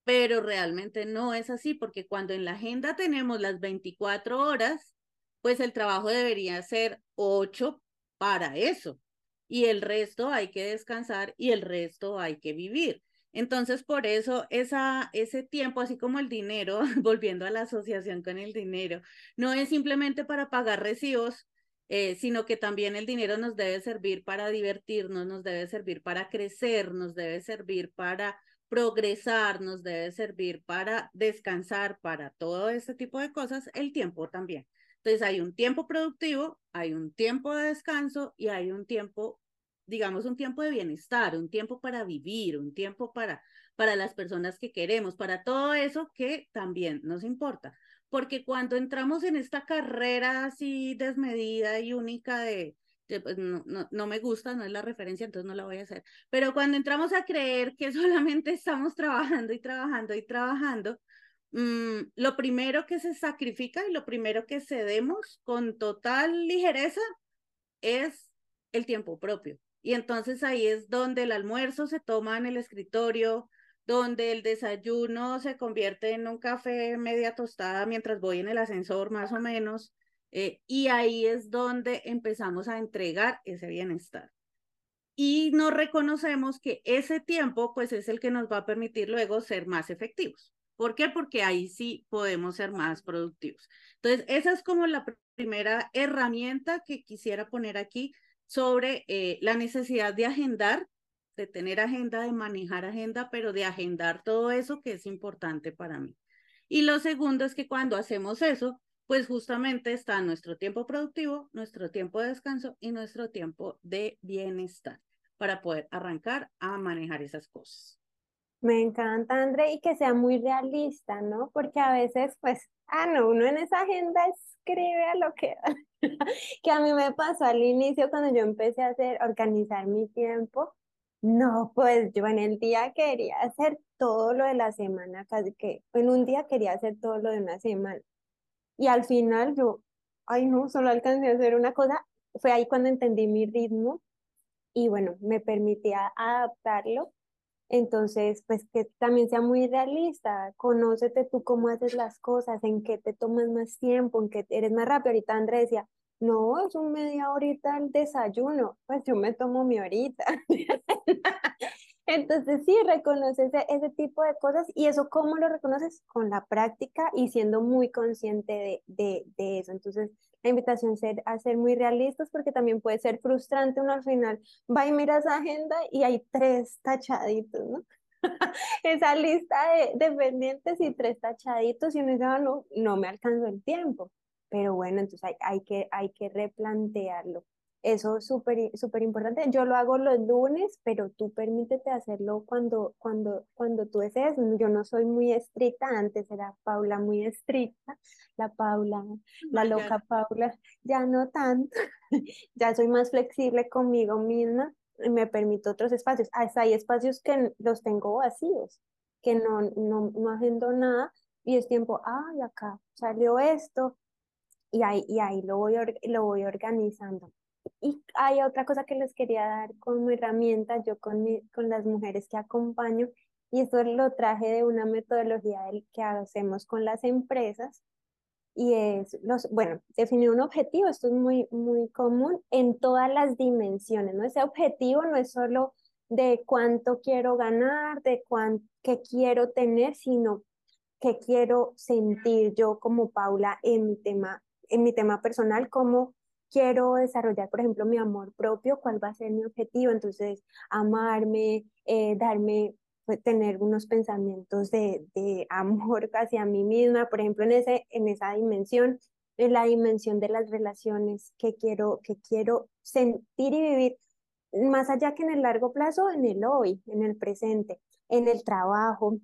pero realmente no es así porque cuando en la agenda tenemos las 24 horas, pues el trabajo debería ser 8 para eso y el resto hay que descansar y el resto hay que vivir. Entonces, por eso esa, ese tiempo, así como el dinero, volviendo a la asociación con el dinero, no es simplemente para pagar recibos, eh, sino que también el dinero nos debe servir para divertirnos, nos debe servir para crecer, nos debe servir para progresar, nos debe servir para descansar, para todo ese tipo de cosas, el tiempo también. Entonces hay un tiempo productivo, hay un tiempo de descanso y hay un tiempo digamos, un tiempo de bienestar, un tiempo para vivir, un tiempo para, para las personas que queremos, para todo eso que también nos importa. Porque cuando entramos en esta carrera así desmedida y única de, pues no, no, no, me gusta, no es la referencia, entonces no la voy a hacer. Pero cuando entramos a creer que solamente estamos trabajando y trabajando y trabajando, mmm, lo primero que se sacrifica y lo primero que cedemos con total ligereza es el tiempo propio. Y entonces ahí es donde el almuerzo se toma en el escritorio, donde el desayuno se convierte en un café media tostada mientras voy en el ascensor más o menos. Eh, y ahí es donde empezamos a entregar ese bienestar. Y nos reconocemos que ese tiempo pues es el que nos va a permitir luego ser más efectivos. ¿Por qué? Porque ahí sí podemos ser más productivos. Entonces, esa es como la primera herramienta que quisiera poner aquí sobre eh, la necesidad de agendar, de tener agenda, de manejar agenda, pero de agendar todo eso que es importante para mí. Y lo segundo es que cuando hacemos eso, pues justamente está nuestro tiempo productivo, nuestro tiempo de descanso y nuestro tiempo de bienestar para poder arrancar a manejar esas cosas. Me encanta, André, y que sea muy realista, ¿no? Porque a veces, pues, ah, no, uno en esa agenda escribe a lo que que a mí me pasó al inicio cuando yo empecé a hacer, organizar mi tiempo. No, pues yo en el día quería hacer todo lo de la semana, casi que en un día quería hacer todo lo de una semana. Y al final yo, ay no, solo alcancé a hacer una cosa. Fue ahí cuando entendí mi ritmo y bueno, me permitía adaptarlo entonces, pues que también sea muy realista, conócete tú cómo haces las cosas, en qué te tomas más tiempo, en qué eres más rápido. Ahorita Andrés decía, no, es un media horita el desayuno, pues yo me tomo mi horita. Entonces sí, reconoces ese, tipo de cosas y eso cómo lo reconoces con la práctica y siendo muy consciente de, de, eso. Entonces la invitación ser, a ser muy realistas porque también puede ser frustrante uno al final va y mira esa agenda y hay tres tachaditos, ¿no? esa lista de, de, pendientes y tres tachaditos y uno dice, ah, no, no me alcanzó el tiempo. Pero bueno, entonces hay, hay, que, hay que replantearlo. Eso es súper súper importante. Yo lo hago los lunes, pero tú permítete hacerlo cuando, cuando, cuando tú desees. Yo no soy muy estricta, antes era Paula muy estricta, la Paula, la loca Paula, ya no tanto, ya soy más flexible conmigo misma y me permito otros espacios. Hasta hay espacios que los tengo vacíos, que no, no, no agendo nada y es tiempo, ay, acá salió esto, y ahí, y ahí lo, voy, lo voy organizando. Y hay otra cosa que les quería dar como herramienta, yo con, con las mujeres que acompaño, y esto lo traje de una metodología que hacemos con las empresas, y es, los, bueno, definir un objetivo, esto es muy, muy común en todas las dimensiones, ¿no? Ese objetivo no es solo de cuánto quiero ganar, de cuánto que quiero tener, sino que quiero sentir yo como Paula en mi tema, en mi tema personal, cómo quiero desarrollar, por ejemplo, mi amor propio, cuál va a ser mi objetivo, entonces amarme, eh, darme pues, tener unos pensamientos de, de amor hacia mí misma, por ejemplo, en, ese, en esa dimensión, en la dimensión de las relaciones que quiero, que quiero sentir y vivir, más allá que en el largo plazo, en el hoy, en el presente, en el trabajo,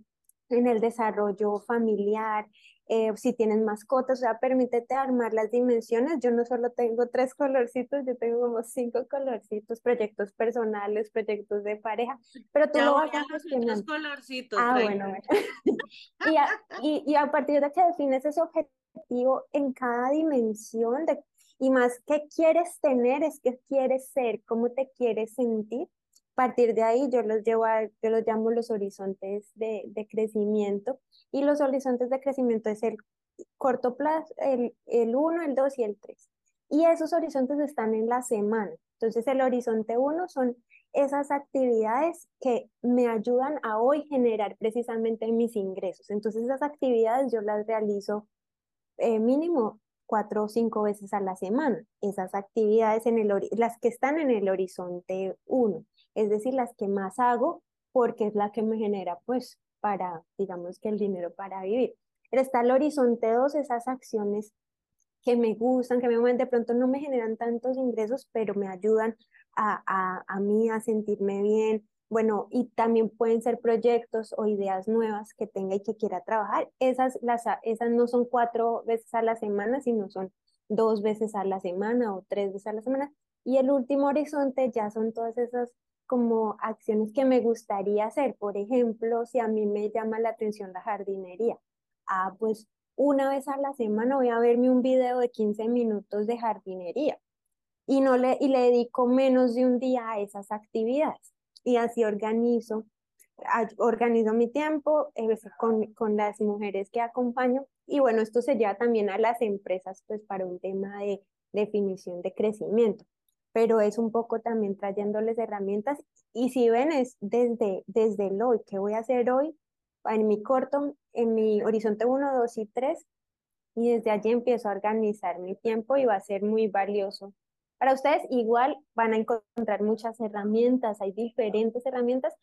en el desarrollo familiar, eh, si tienes mascotas, o sea, permítete armar las dimensiones. Yo no solo tengo tres colorcitos, yo tengo como cinco colorcitos, proyectos personales, proyectos de pareja, pero tú lo vas a gestionar. colorcitos. Ah, bueno, bueno. y, a, y, y a partir de que defines ese objetivo en cada dimensión de, y más qué quieres tener, es qué quieres ser, cómo te quieres sentir, partir de ahí yo los llevo a, yo los llamo los horizontes de, de crecimiento y los horizontes de crecimiento es el corto plazo, el, el 1, el 2 y el 3. Y esos horizontes están en la semana. Entonces el horizonte 1 son esas actividades que me ayudan a hoy generar precisamente mis ingresos. Entonces esas actividades yo las realizo eh, mínimo cuatro o cinco veces a la semana. Esas actividades en el las que están en el horizonte 1 es decir, las que más hago porque es la que me genera, pues, para, digamos que el dinero para vivir. Pero está el horizonte 2, esas acciones que me gustan, que me de pronto no me generan tantos ingresos, pero me ayudan a, a, a mí a sentirme bien. Bueno, y también pueden ser proyectos o ideas nuevas que tenga y que quiera trabajar. Esas, las, esas no son cuatro veces a la semana, sino son dos veces a la semana o tres veces a la semana. Y el último horizonte ya son todas esas como acciones que me gustaría hacer. Por ejemplo, si a mí me llama la atención la jardinería, ah, pues una vez a la semana voy a verme un video de 15 minutos de jardinería y, no le, y le dedico menos de un día a esas actividades. Y así organizo, organizo mi tiempo eh, con, con las mujeres que acompaño. Y bueno, esto se lleva también a las empresas, pues para un tema de definición de crecimiento pero es un poco también trayéndoles herramientas y si ven es desde, desde el hoy, ¿qué voy a hacer hoy? En mi corto, en mi horizonte 1, 2 y 3 y desde allí empiezo a organizar mi tiempo y va a ser muy valioso. Para ustedes igual van a encontrar muchas herramientas, hay diferentes herramientas,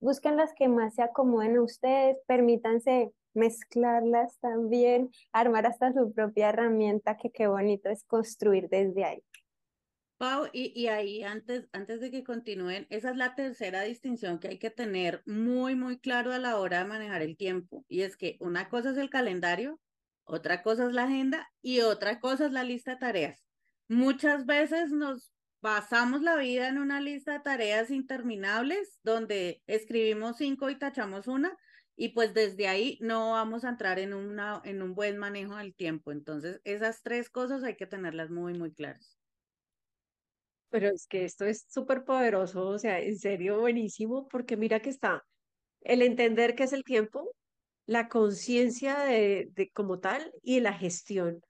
busquen las que más se acomoden a ustedes, permítanse mezclarlas también, armar hasta su propia herramienta, que qué bonito es construir desde ahí. Pau, y, y, ahí antes, antes de que continúen, esa es la tercera distinción que hay que tener muy, muy claro a la hora de manejar el tiempo. Y es que una cosa es el calendario, otra cosa es la agenda y otra cosa es la lista de tareas. Muchas veces nos pasamos la vida en una lista de tareas interminables donde escribimos cinco y tachamos una y pues desde ahí no vamos a entrar en, una, en un buen manejo del tiempo. Entonces, esas tres cosas hay que tenerlas muy, muy claras. Pero es que esto es súper poderoso, o sea, en serio buenísimo, porque mira que está el entender qué es el tiempo, la conciencia de, de como tal y la gestión.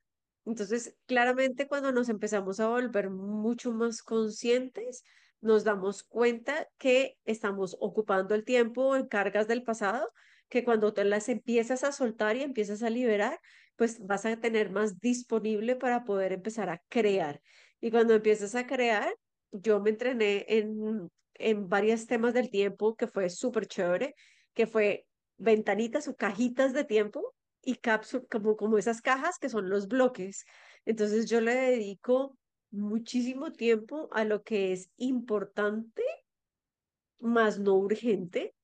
Entonces, claramente cuando nos empezamos a volver mucho más conscientes, nos damos cuenta que estamos ocupando el tiempo en cargas del pasado, que cuando te las empiezas a soltar y empiezas a liberar, pues vas a tener más disponible para poder empezar a crear. Y cuando empiezas a crear, yo me entrené en, en varios temas del tiempo que fue súper chévere, que fue ventanitas o cajitas de tiempo y cápsulas, como, como esas cajas que son los bloques. Entonces yo le dedico muchísimo tiempo a lo que es importante, más no urgente,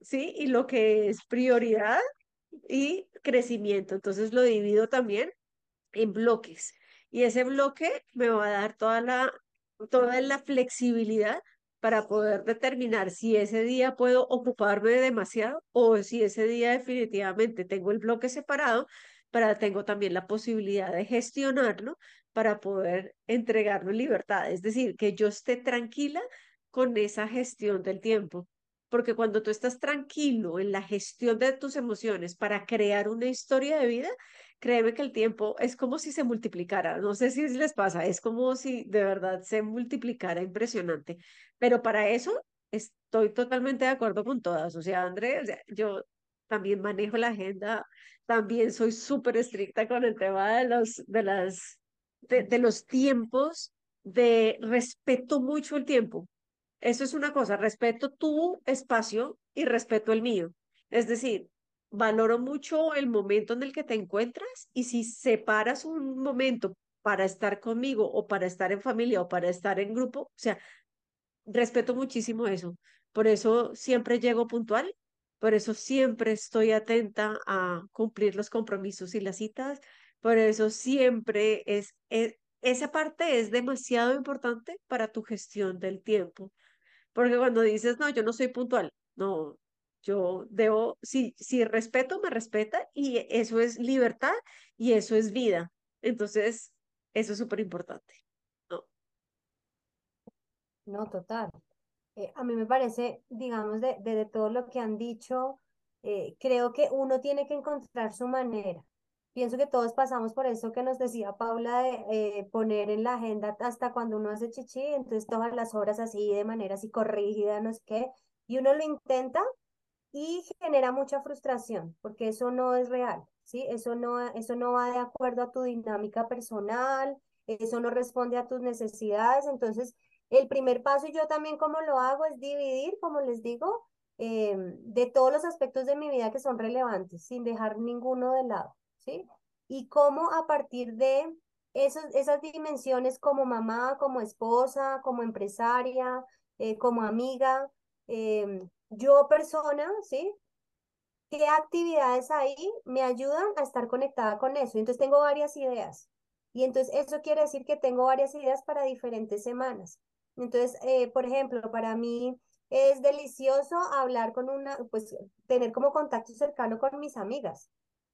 ¿sí? Y lo que es prioridad y crecimiento. Entonces lo divido también en bloques y ese bloque me va a dar toda la, toda la flexibilidad para poder determinar si ese día puedo ocuparme demasiado o si ese día definitivamente tengo el bloque separado, para tengo también la posibilidad de gestionarlo para poder entregarlo en libertad. Es decir, que yo esté tranquila con esa gestión del tiempo. Porque cuando tú estás tranquilo en la gestión de tus emociones para crear una historia de vida, créeme que el tiempo es como si se multiplicara. No sé si les pasa, es como si de verdad se multiplicara impresionante. Pero para eso estoy totalmente de acuerdo con todas. O sea, André, yo también manejo la agenda, también soy súper estricta con el tema de los, de las, de los tiempos, de respeto mucho el tiempo. Eso es una cosa, respeto tu espacio y respeto el mío. Es decir, valoro mucho el momento en el que te encuentras y si separas un momento para estar conmigo o para estar en familia o para estar en grupo, o sea, respeto muchísimo eso. Por eso siempre llego puntual, por eso siempre estoy atenta a cumplir los compromisos y las citas, por eso siempre es, es esa parte es demasiado importante para tu gestión del tiempo. Porque cuando dices, no, yo no soy puntual, no, yo debo, si, si respeto, me respeta y eso es libertad y eso es vida. Entonces, eso es súper importante. No. no, total. Eh, a mí me parece, digamos, de, de, todo lo que han dicho, eh, creo que uno tiene que encontrar su manera. Pienso que todos pasamos por eso que nos decía Paula de eh, poner en la agenda hasta cuando uno hace chichi, entonces todas las horas así de manera así corrigida, no sé qué, y uno lo intenta y genera mucha frustración, porque eso no es real, ¿sí? Eso no, eso no va de acuerdo a tu dinámica personal, eso no responde a tus necesidades, entonces el primer paso, y yo también como lo hago, es dividir, como les digo, em, de todos los aspectos de mi vida que son relevantes, sin dejar ninguno de lado, ¿sí? Y cómo a partir de esos, esas dimensiones como mamá, como esposa, como empresaria, eh, como amiga, em, yo persona, ¿sí? ¿Qué actividades ahí me ayudan a estar conectada con eso? Entonces tengo varias ideas. Y entonces eso quiere decir que tengo varias ideas para diferentes semanas. Entonces, eh, por ejemplo, para mí es delicioso hablar con una, pues tener como contacto cercano con mis amigas.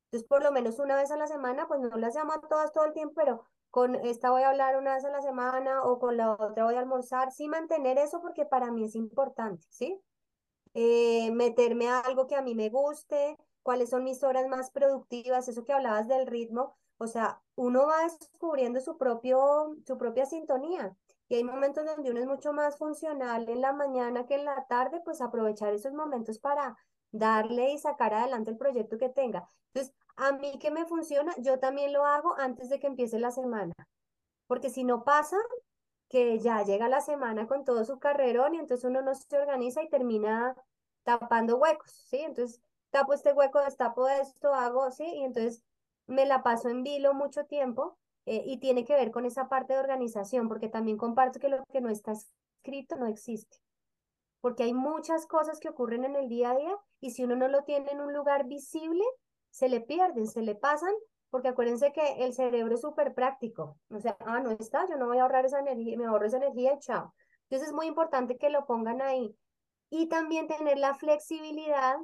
Entonces, por lo menos una vez a la semana, pues no las llamo a todas todo el tiempo, pero con esta voy a hablar una vez a la semana o con la otra voy a almorzar. Sí, mantener eso porque para mí es importante, ¿sí? Eh, meterme a algo que a mí me guste, cuáles son mis horas más productivas, eso que hablabas del ritmo, o sea, uno va descubriendo su, propio, su propia sintonía. Y hay momentos donde uno es mucho más funcional en la mañana que en la tarde, pues aprovechar esos momentos para darle y sacar adelante el proyecto que tenga. Entonces, a mí que me funciona, yo también lo hago antes de que empiece la semana, porque si no pasa, que ya llega la semana con todo su carrerón y entonces uno no se organiza y termina tapando huecos, ¿sí? Entonces tapo este hueco, destapo esto, hago, ¿sí? Y entonces me la paso en vilo mucho tiempo eh, y tiene que ver con esa parte de organización, porque también comparto que lo que no está escrito no existe, porque hay muchas cosas que ocurren en el día a día y si uno no lo tiene en un lugar visible, se le pierden, se le pasan porque acuérdense que el cerebro es súper práctico. O sea, ah, no está, yo no voy a ahorrar esa energía, me ahorro esa energía y chao. Entonces es muy importante que lo pongan ahí. Y también tener la flexibilidad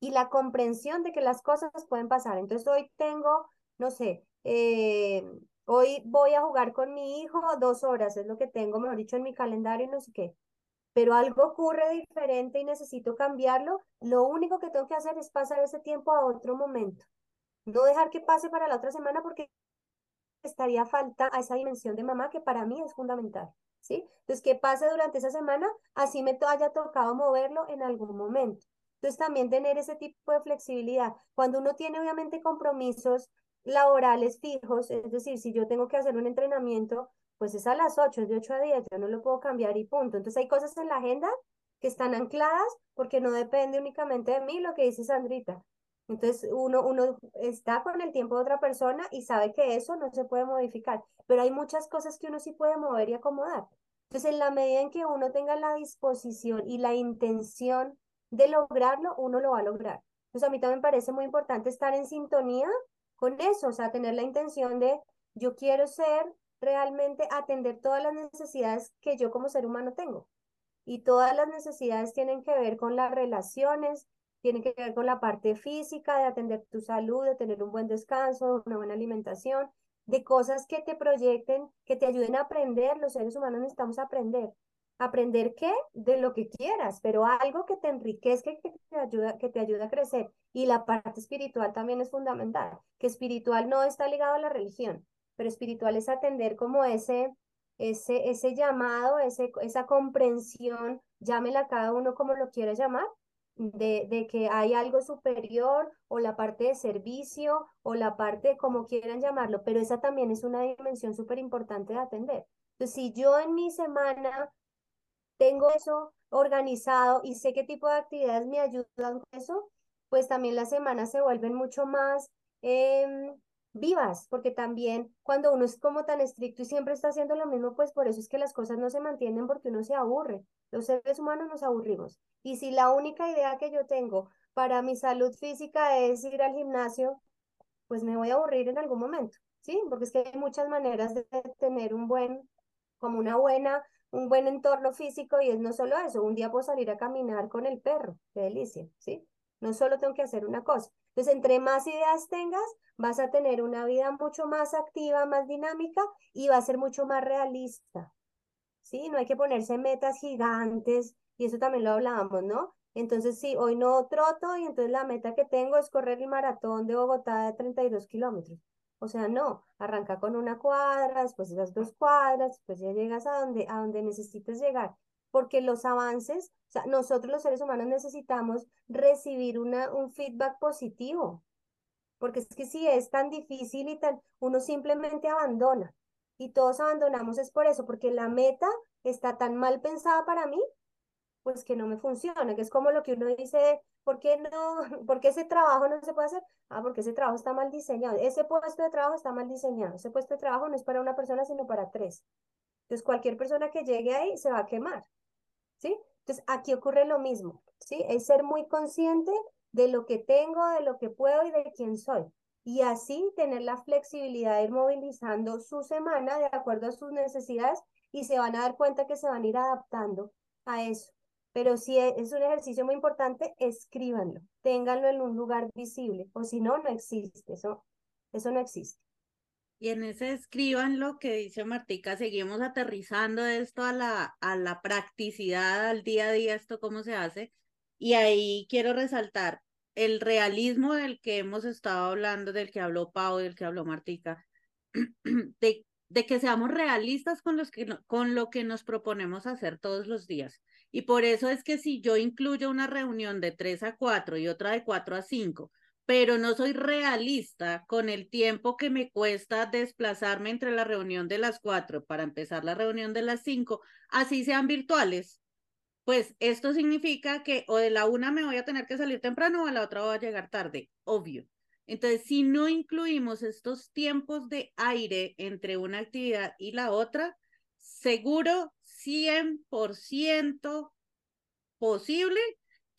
y la comprensión de que las cosas pueden pasar. Entonces hoy tengo, no sé, eh, hoy voy a jugar con mi hijo dos horas, es lo que tengo, mejor dicho, en mi calendario, no sé qué. Pero algo ocurre diferente y necesito cambiarlo. Lo único que tengo que hacer es pasar ese tiempo a otro momento. No dejar que pase para la otra semana porque estaría falta a esa dimensión de mamá que para mí es fundamental, ¿sí? Entonces, que pase durante esa semana, así me haya tocado moverlo en algún momento. Entonces, también tener ese tipo de flexibilidad. Cuando uno tiene obviamente compromisos laborales fijos, es decir, si yo tengo que hacer un entrenamiento, pues es a las 8, es de 8 a 10, yo no lo puedo cambiar y punto. Entonces, hay cosas en la agenda que están ancladas porque no depende únicamente de mí, lo que dice Sandrita. Entonces uno, uno está con el tiempo de otra persona y sabe que eso no se puede modificar, pero hay muchas cosas que uno sí puede mover y acomodar. Entonces, en la medida en que uno tenga la disposición y la intención de lograrlo, uno lo va a lograr. Entonces, a mí también me parece muy importante estar en sintonía con eso, o sea, tener la intención de yo quiero ser realmente atender todas las necesidades que yo como ser humano tengo. Y todas las necesidades tienen que ver con las relaciones, tiene que ver con la parte física, de atender tu salud, de tener un buen descanso, una buena alimentación, de cosas que te proyecten, que te ayuden a aprender. Los seres humanos necesitamos aprender. aprender qué, de lo que quieras, pero algo que te enriquezca, que te ayuda, que te ayuda a crecer. Y la parte espiritual también es fundamental, que espiritual no está ligado a la religión, pero espiritual es atender como ese, ese, ese llamado, ese, esa comprensión, llámela cada uno como lo quiera llamar, de, de, que hay algo superior o la parte de servicio o la parte, como quieran llamarlo, pero esa también es una dimensión súper importante de atender. Entonces, si yo en mi semana tengo eso organizado y sé qué tipo de actividades me ayudan con eso, pues también las semanas se vuelven mucho más em, vivas, porque también cuando uno es como tan estricto y siempre está haciendo lo mismo, pues por eso es que las cosas no se mantienen porque uno se aburre. Los seres humanos nos aburrimos. Y si la única idea que yo tengo para mi salud física es ir al gimnasio, pues me voy a aburrir en algún momento, ¿sí? Porque es que hay muchas maneras de tener un buen, como una buena, un buen entorno físico y es no solo eso, un día puedo salir a caminar con el perro, qué delicia, ¿sí? No solo tengo que hacer una cosa. Entonces, entre más ideas tengas, vas a tener una vida mucho más activa, más dinámica y va a ser mucho más realista. ¿Sí? No hay que ponerse metas gigantes y eso también lo hablábamos, ¿no? Entonces, sí, hoy no troto y entonces la meta que tengo es correr el maratón de Bogotá de 32 kilómetros. O sea, no, arranca con una cuadra, después esas dos cuadras, después ya llegas a donde, a donde necesites llegar porque los avances, o sea, nosotros los seres humanos necesitamos recibir una, un feedback positivo, porque es que si es tan difícil y tan, uno simplemente abandona, y todos abandonamos es por eso, porque la meta está tan mal pensada para mí, pues que no me funciona, que es como lo que uno dice, ¿por qué no? ¿Por qué ese trabajo no se puede hacer? Ah, porque ese trabajo está mal diseñado, ese puesto de trabajo está mal diseñado, ese puesto de trabajo no es para una persona, sino para tres. Entonces, cualquier persona que llegue ahí se va a quemar. ¿sí? Entonces, aquí ocurre lo mismo, ¿sí? Es ser muy consciente de lo que tengo, de lo que puedo y de quién soy. Y así tener la flexibilidad de ir movilizando su semana de acuerdo a sus necesidades y se van a dar cuenta que se van a ir adaptando a eso. Pero si e, es un ejercicio muy importante, escríbanlo, ténganlo en un lugar visible, o si no, no existe, eso, eso no existe. Y en ese escriban lo que dice Martica, seguimos aterrizando esto a la, a la practicidad, al día a día, esto cómo se hace. Y ahí quiero resaltar el realismo del que hemos estado hablando, del que habló Pau, del que habló Martica, de, de que seamos realistas con, los que con lo que nos proponemos hacer todos los días. Y por eso es que si yo incluyo una reunión de 3 a 4 y otra de 4 a 5, pero no soy realista con el tiempo que me cuesta desplazarme entre la reunión de las cuatro para empezar la reunión de las cinco, así sean virtuales. Pues esto significa que o de la una me voy a tener que salir temprano o a la otra voy a llegar tarde, obvio. Entonces, si no incluimos estos tiempos de aire entre una actividad y la otra, seguro 100% posible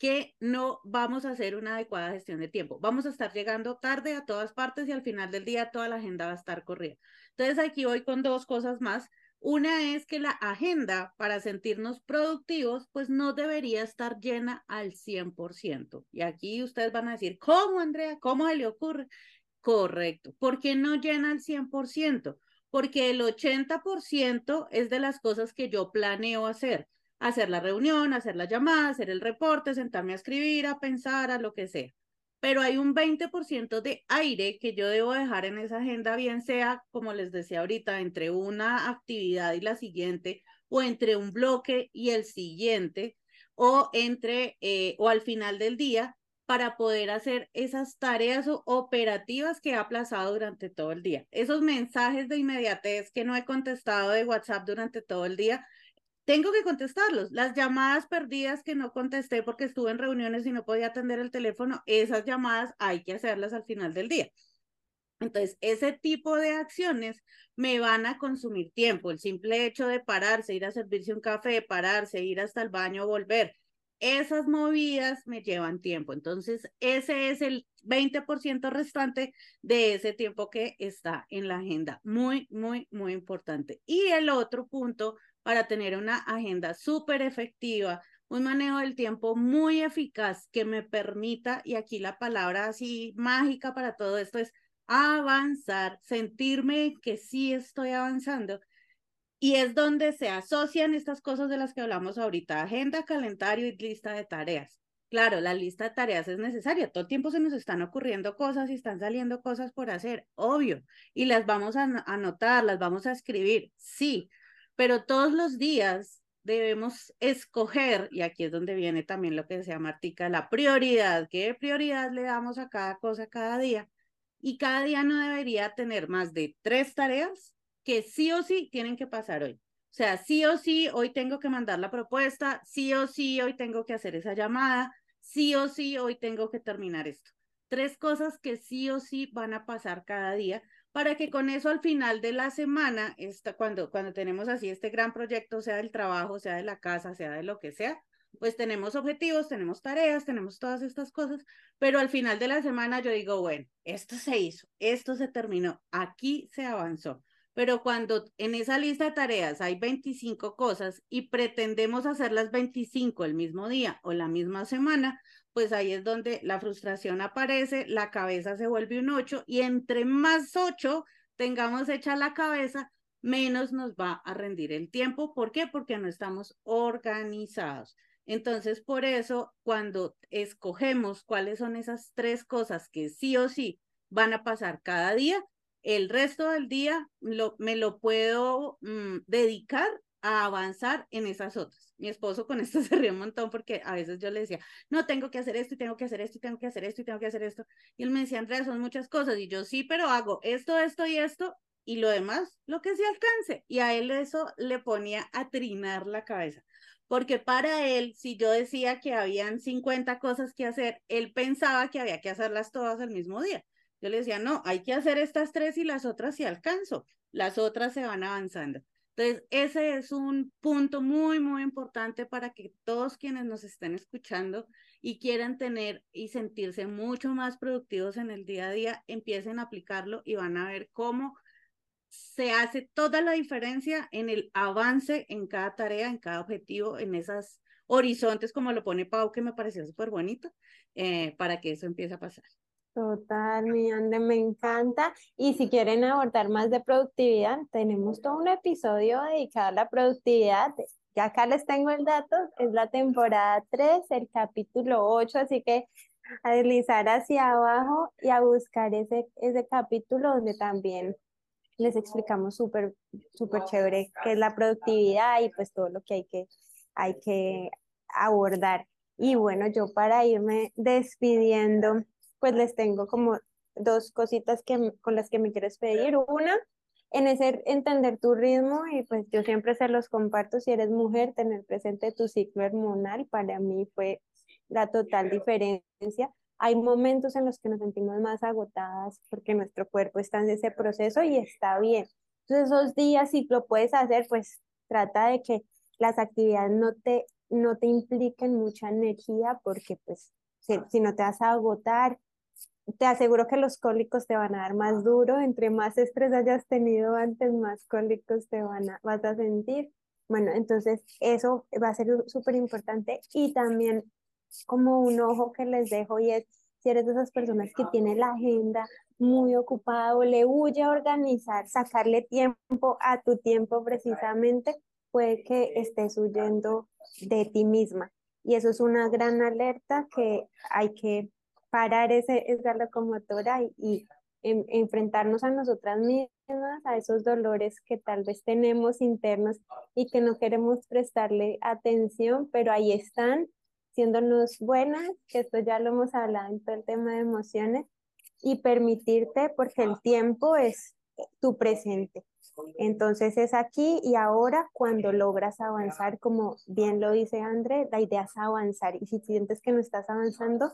que no vamos a hacer una adecuada gestión de tiempo. Vamos a estar llegando tarde a todas partes y al final del día toda la agenda va a estar corrida. Entonces aquí voy con dos cosas más. Una es que la agenda para sentirnos productivos, pues no debería estar llena al 100%. Y aquí ustedes van a decir, ¿cómo, Andrea? ¿Cómo se le ocurre? Correcto. ¿Por qué no llena al 100%? Porque el 80% es de las cosas que yo planeo hacer hacer la reunión, hacer la llamada, hacer el reporte, sentarme a escribir, a pensar, a lo que sea. Pero hay un 20% de aire que yo debo dejar en esa agenda, bien sea, como les decía ahorita, entre una actividad y la siguiente, o entre un bloque y el siguiente, o entre, eh, o al final del día, para poder hacer esas tareas operativas que he aplazado durante todo el día. Esos mensajes de inmediatez que no he contestado de WhatsApp durante todo el día, tengo que contestarlos. Las llamadas perdidas que no contesté porque estuve en reuniones y no podía atender el teléfono, esas llamadas hay que hacerlas al final del día. Entonces, ese tipo de acciones me van a consumir tiempo. El simple hecho de pararse, ir a servirse un café, pararse, ir hasta el baño, volver. Esas movidas me llevan tiempo. Entonces, ese es el 20% restante de ese tiempo que está en la agenda. Muy, muy, muy importante. Y el otro punto para tener una agenda súper efectiva, un manejo del tiempo muy eficaz que me permita, y aquí la palabra así mágica para todo esto es avanzar, sentirme que sí estoy avanzando. Y es donde se asocian estas cosas de las que hablamos ahorita, agenda, calendario y lista de tareas. Claro, la lista de tareas es necesaria. Todo el tiempo se nos están ocurriendo cosas y están saliendo cosas por hacer, obvio. Y las vamos a anotar, las vamos a escribir, sí. Pero todos los días debemos escoger, y aquí es donde viene también lo que llama Martica, la prioridad. ¿Qué prioridad le damos a cada cosa cada día? Y cada día no debería tener más de tres tareas que sí o sí tienen que pasar hoy. O sea, sí o sí hoy tengo que mandar la propuesta, sí o sí hoy tengo que hacer esa llamada, sí o sí hoy tengo que terminar esto. Tres cosas que sí o sí van a pasar cada día para que con eso al final de la semana, esta, cuando, cuando tenemos así este gran proyecto, sea del trabajo, sea de la casa, sea de lo que sea, pues tenemos objetivos, tenemos tareas, tenemos todas estas cosas, pero al final de la semana yo digo, bueno, esto se hizo, esto se terminó, aquí se avanzó. Pero cuando en esa lista de tareas hay 25 cosas y pretendemos hacer las 25 el mismo día o la misma semana, pues ahí es donde la frustración aparece, la cabeza se vuelve un 8 y entre más 8 tengamos hecha la cabeza, menos nos va a rendir el tiempo. ¿Por qué? Porque no estamos organizados. Entonces, por eso, cuando escogemos cuáles son esas tres cosas que sí o sí van a pasar cada día, el resto del día lo, me lo puedo mm, dedicar a avanzar en esas otras. Mi esposo con esto se ríe un montón porque a veces yo le decía, no, tengo que hacer esto y tengo que hacer esto y tengo que hacer esto y tengo que hacer esto. Y él me decía, Andrea, son muchas cosas. Y yo sí, pero hago esto, esto y esto y lo demás, lo que se alcance. Y a él eso le ponía a trinar la cabeza. Porque para él, si yo decía que habían 50 cosas que hacer, él pensaba que había que hacerlas todas el mismo día. Yo le decía, no, hay que hacer estas tres y las otras si alcanzo. Las otras se van avanzando. Entonces, ese es un punto muy, muy importante para que todos quienes nos estén escuchando y quieran tener y sentirse mucho más productivos en el día a día, empiecen a aplicarlo y van a ver cómo se hace toda la diferencia en el avance en cada tarea, en cada objetivo, en esos horizontes, como lo pone Pau, que me pareció súper bonito, eh, para que eso empiece a pasar. Total, mi Ande, me encanta. Y si quieren abordar más de productividad, tenemos todo un episodio dedicado a la productividad. Ya acá les tengo el dato, es la temporada 3, el capítulo 8, así que a deslizar hacia abajo y a buscar ese, ese capítulo donde también les explicamos súper, súper chévere qué es la productividad y pues todo lo que hay que, hay que abordar. Y bueno, yo para irme despidiendo, pues les tengo como dos cositas que, con las que me quieres pedir. Una, en ese entender tu ritmo y pues yo siempre se los comparto, si eres mujer, tener presente tu ciclo hormonal, para mí fue la total diferencia. Hay momentos en los que nos sentimos más agotadas porque nuestro cuerpo está en ese proceso y está bien. Entonces esos días, si lo puedes hacer, pues trata de que las actividades no te, no te impliquen mucha energía porque pues si, si no te vas a agotar, te aseguro que los cólicos te van a dar más duro, entre más estrés hayas tenido antes, más cólicos te van a, vas a sentir. Bueno, entonces eso va a ser súper importante y también como un ojo que les dejo y es, si eres de esas personas que tiene la agenda muy ocupada o le huye a organizar, sacarle tiempo a tu tiempo precisamente, puede que estés huyendo de ti misma. Y eso es una gran alerta que hay que parar ese, esa locomotora y, y enfrentarnos a nosotras mismas, a esos dolores que tal vez tenemos internos y que no queremos prestarle atención, pero ahí están, siéndonos buenas, que esto ya lo hemos hablado en todo el tema de emociones, y permitirte, porque el tiempo es tu presente. Entonces es aquí y ahora cuando logras avanzar, como bien lo dice André, la idea es avanzar. Y si sientes que no estás avanzando,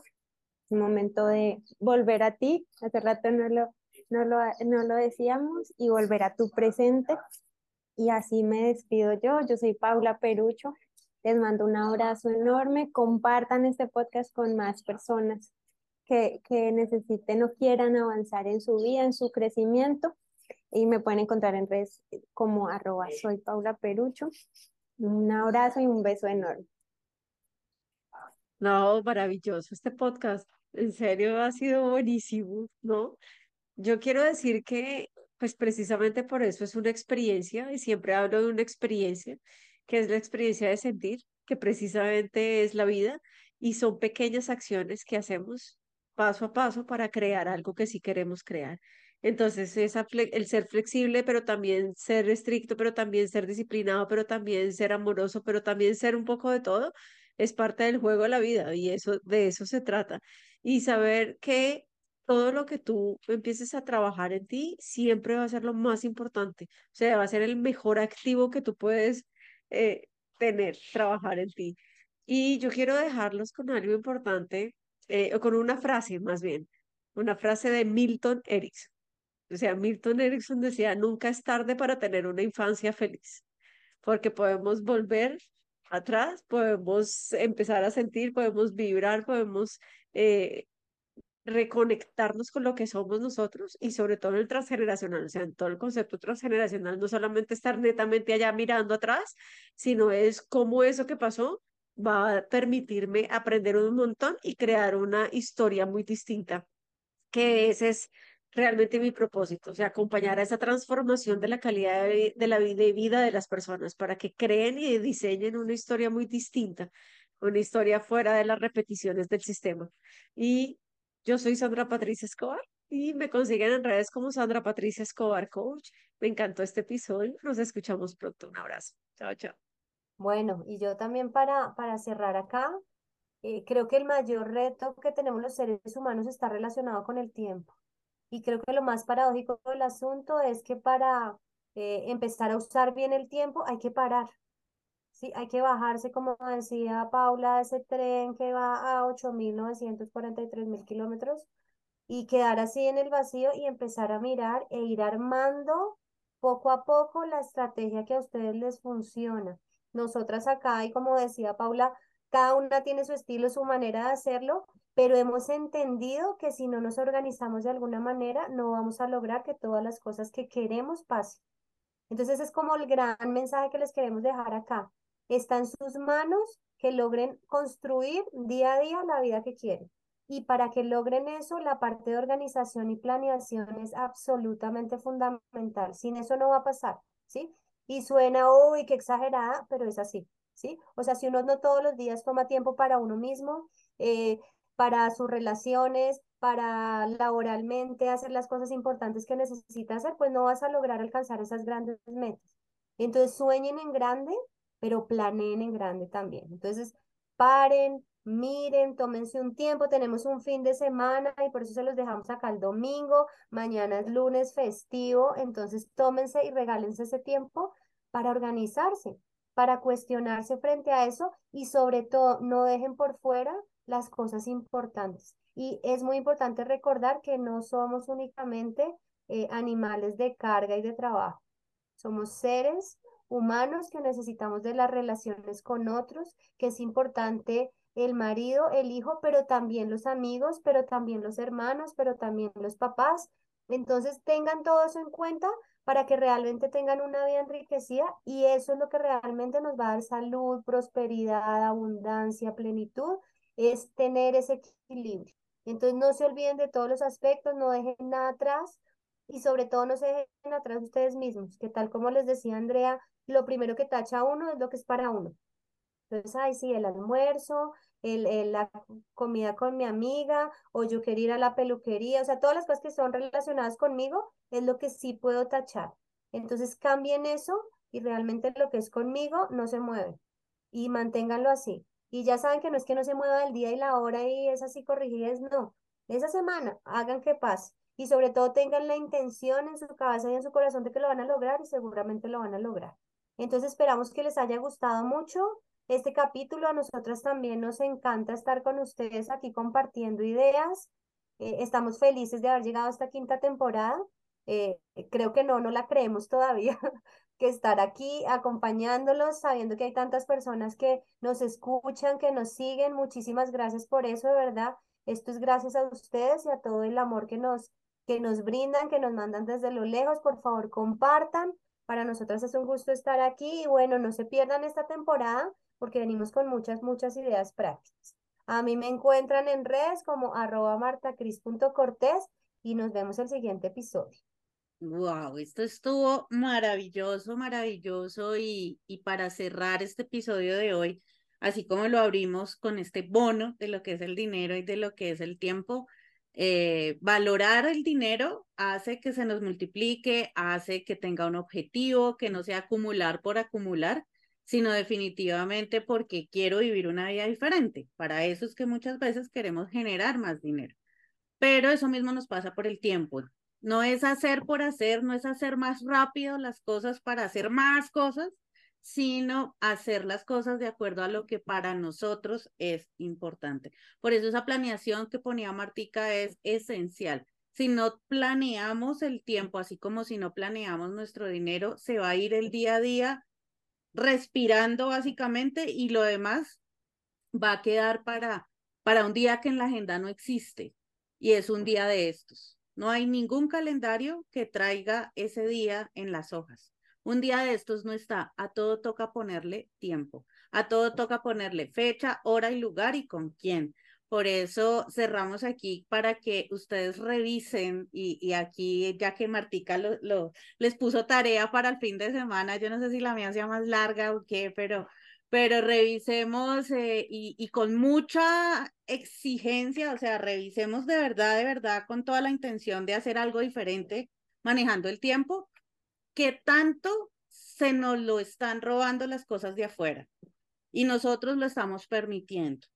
un momento de volver a ti, hace rato no lo, no lo, no lo decíamos, y volver a tu presente. Y así me despido yo, yo soy Paula Perucho, les mando un abrazo enorme, compartan este podcast con más personas que, que necesiten o quieran avanzar en su vida, en su crecimiento, y me pueden encontrar en redes como arroba soy Paula Perucho. Un abrazo y un beso enorme. No, maravilloso este podcast. En serio, ha sido buenísimo, ¿no? Yo quiero decir que pues precisamente por eso es una experiencia y siempre hablo de una experiencia, que es la experiencia de sentir, que precisamente es la vida y son pequeñas acciones que hacemos paso a paso para crear algo que sí queremos crear. Entonces, esa el ser flexible, pero también ser estricto, pero también ser disciplinado, pero también ser amoroso, pero también ser un poco de todo, es parte del juego de la vida y eso de eso se trata. Y saber que todo lo que tú empieces a trabajar en ti siempre va a ser lo más importante. O sea, va a ser el mejor activo que tú puedes eh, tener, trabajar en ti. Y yo quiero dejarlos con algo importante, eh, o con una frase más bien, una frase de Milton Erickson. O sea, Milton Erickson decía, nunca es tarde para tener una infancia feliz, porque podemos volver atrás, podemos empezar a sentir, podemos vibrar, podemos eh, reconectarnos con lo que somos nosotros y sobre todo en el transgeneracional, o sea, en todo el concepto transgeneracional, no solamente estar netamente allá mirando atrás, sino es cómo eso que pasó va a permitirme aprender un montón y crear una historia muy distinta, que ese es realmente mi propósito, o sea, acompañar a esa transformación de la calidad de, la y vida de las personas para que creen y diseñen una historia muy distinta, una historia fuera de las repeticiones del sistema. Y yo soy Sandra Patricia Escobar y me consiguen en redes como Sandra Patricia Escobar Coach. Me encantó este episodio. Nos escuchamos pronto. Un abrazo. Chao, chao. Bueno, y yo también para, para cerrar acá, eh, creo que el mayor reto que tenemos los seres humanos está relacionado con el tiempo. Y creo que lo más paradójico del asunto es que para eh, empezar a usar bien el tiempo hay que parar. Sí, hay que bajarse, como decía Paula, ese tren que va a 8.943 mil kilómetros y quedar así en el vacío y empezar a mirar e ir armando poco a poco la estrategia que a ustedes les funciona. Nosotras acá, y como decía Paula, cada una tiene su estilo, su manera de hacerlo, pero hemos entendido que si no nos organizamos de alguna manera, no vamos a lograr que todas las cosas que queremos pasen. Entonces es como el gran mensaje que les queremos dejar acá. Está en sus manos que logren construir día a día la vida que quieren. Y para que logren eso, la parte de organización y planeación es absolutamente fundamental. Sin eso no va a pasar, ¿sí? Y suena, uy, qué exagerada, pero es así, ¿sí? O sea, si uno no todos los días toma tiempo para uno mismo, eh, para sus relaciones, para laboralmente hacer las cosas importantes que necesita hacer, pues no vas a lograr alcanzar esas grandes metas. Entonces, sueñen en grande pero planeen en grande también. Entonces, paren, miren, tómense un tiempo, tenemos un fin de semana y por eso se los dejamos acá el domingo, mañana es lunes festivo, entonces tómense y regálense ese tiempo para organizarse, para cuestionarse frente a eso y sobre todo no dejen por fuera las cosas importantes. Y es muy importante recordar que no somos únicamente eh, animales de carga y de trabajo, somos seres humanos que necesitamos de las relaciones con otros, que es importante el marido, el hijo, pero también los amigos, pero también los hermanos, pero también los papás. Entonces tengan todo eso en cuenta para que realmente tengan una vida enriquecida y eso es lo que realmente nos va a dar salud, prosperidad, abundancia, plenitud, es tener ese equilibrio. Entonces no se olviden de todos los aspectos, no dejen nada atrás y sobre todo no se dejen atrás ustedes mismos, que tal como les decía Andrea, lo primero que tacha uno es lo que es para uno. Entonces, ay, sí, el almuerzo, el, la comida con mi amiga, o yo quería ir a la peluquería, o sea, todas las cosas que son relacionadas conmigo es lo que sí puedo tachar. Entonces, cambien eso y realmente lo que es conmigo no se mueve y manténganlo así. Y ya saben que no es que no se mueva el día y la hora y es así corrigidas, no. Esa semana hagan que pase y sobre todo tengan la intención en su cabeza y en su corazón de que lo van a lograr y seguramente lo van a lograr. Entonces esperamos que les haya gustado mucho este capítulo. A nosotras también nos encanta estar con ustedes aquí compartiendo ideas. Eh, estamos felices de haber llegado a esta quinta temporada. Eh, creo que no, no la creemos todavía, que estar aquí acompañándolos, sabiendo que hay tantas personas que nos escuchan, que nos siguen. Muchísimas gracias por eso, de verdad. Esto es gracias a ustedes y a todo el amor que nos, que nos brindan, que nos mandan desde lo lejos. Por favor, compartan. Para nosotras es un gusto estar aquí y bueno, no se pierdan esta temporada porque venimos con muchas, muchas ideas prácticas. A mí me encuentran en redes como arroba martacris.cortés y nos vemos el siguiente episodio. Wow, esto estuvo maravilloso, maravilloso y, y para cerrar este episodio de hoy, así como lo abrimos con este bono de lo que es el dinero y de lo que es el tiempo, eh, valorar el dinero hace que se nos multiplique, hace que tenga un objetivo, que no sea acumular por acumular, sino definitivamente porque quiero vivir una vida diferente. Para eso es que muchas veces queremos generar más dinero. Pero eso mismo nos pasa por el tiempo. No es hacer por hacer, no es hacer más rápido las cosas para hacer más cosas, sino hacer las cosas de acuerdo a lo que para nosotros es importante. Por eso esa planeación que ponía Martica es esencial. Si no planeamos el tiempo, así como si no planeamos nuestro dinero, se va a ir el día a día respirando básicamente y lo demás va a quedar para, para un día que en la agenda no existe y es un día de estos. No hay ningún calendario que traiga ese día en las hojas. Un día de estos no está, a todo toca ponerle tiempo, a todo toca ponerle fecha, hora y lugar y con quién. Por eso cerramos aquí para que ustedes revisen y, aquí, ya que Martica lo, les puso tarea para el fin de semana, yo no sé si la mía sea más larga o qué, pero, pero revisemos eh, y, y con mucha exigencia, o sea, revisemos de verdad, de verdad, con toda la intención de hacer algo diferente manejando el tiempo que tanto se nos lo están robando las cosas de afuera y nosotros lo estamos permitiendo.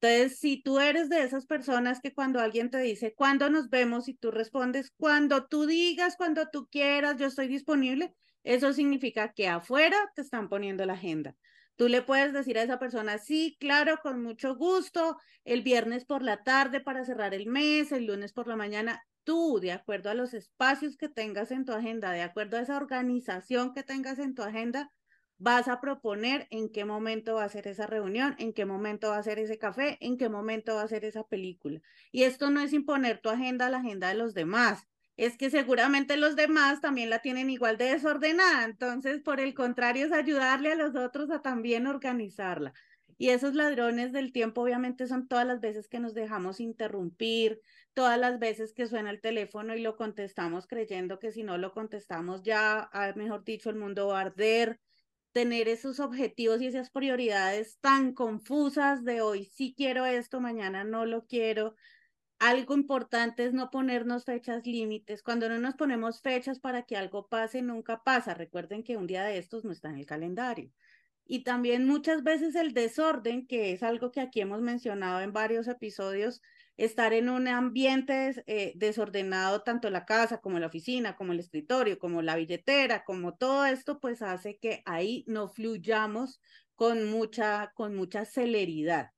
Entonces, si tú eres de esas personas que cuando alguien te dice, ¿cuándo nos vemos? Y tú respondes, cuando tú digas, cuando tú quieras, yo estoy disponible, eso significa que afuera te están poniendo la agenda. Tú le puedes decir a esa persona, sí, claro, con mucho gusto, el viernes por la tarde para cerrar el mes, el lunes por la mañana, tú, de acuerdo a los espacios que tengas en tu agenda, de acuerdo a esa organización que tengas en tu agenda, vas a proponer en qué momento va a ser esa reunión, en qué momento va a ser ese café, en qué momento va a ser esa película. Y esto no es imponer tu agenda a la agenda de los demás, es que seguramente los demás también la tienen igual de desordenada. Entonces, por el contrario, es ayudarle a los otros a también organizarla. Y esos ladrones del tiempo obviamente son todas las veces que nos dejamos interrumpir, todas las veces que suena el teléfono y lo contestamos creyendo que si no lo contestamos ya, ah, mejor dicho, el mundo va a arder. Tener esos objetivos y esas prioridades tan confusas de hoy sí quiero esto, mañana no lo quiero. Algo importante es no ponernos fechas límites. Cuando no nos ponemos fechas para que algo pase, nunca pasa. Recuerden que un día de estos no está en el calendario y también muchas veces el desorden, que es algo que aquí hemos mencionado en varios episodios, estar en un ambiente eh, desordenado, tanto la casa como la oficina, como el escritorio, como la billetera, como todo esto, pues hace que ahí no fluyamos con mucha, con mucha celeridad.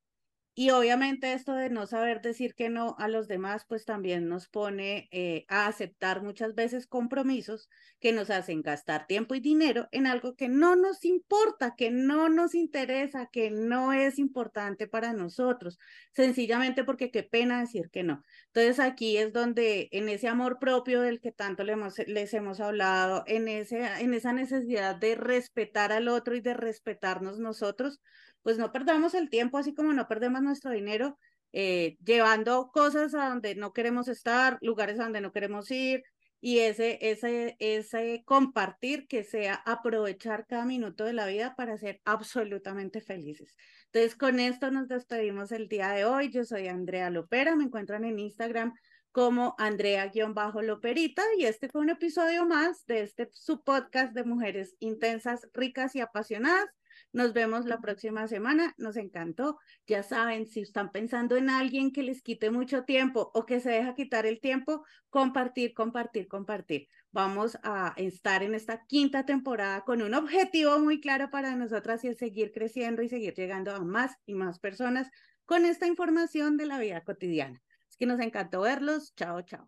Y obviamente esto de no saber decir que no a los demás, pues también nos pone eh, a aceptar muchas veces compromisos que nos hacen gastar tiempo y dinero en algo que no nos importa, que no nos interesa, que no es importante para nosotros, sencillamente porque qué pena decir que no. Entonces aquí es donde en ese amor propio del que tanto les hemos, les hemos hablado, en, ese, en esa necesidad de respetar al otro y de respetarnos nosotros, pues no perdamos el tiempo, así como no perdemos nuestro dinero eh, llevando cosas a donde no queremos estar, lugares a donde no queremos ir, y ese, ese, ese compartir que sea aprovechar cada minuto de la vida para ser absolutamente felices. Entonces, con esto nos despedimos el día de hoy. Yo soy Andrea Lopera, me encuentran en Instagram como Andrea-Loperita y este fue un episodio más de este su podcast de mujeres intensas, ricas y apasionadas. Nos vemos la próxima semana. Nos encantó. Ya saben, si están pensando en alguien que les quite mucho tiempo o que se deja quitar el tiempo, compartir, compartir, compartir. Vamos a estar en esta quinta temporada con un objetivo muy claro para nosotras y es seguir creciendo y seguir llegando a más y más personas con esta información de la vida cotidiana. Es que nos encantó verlos. Chao, chao.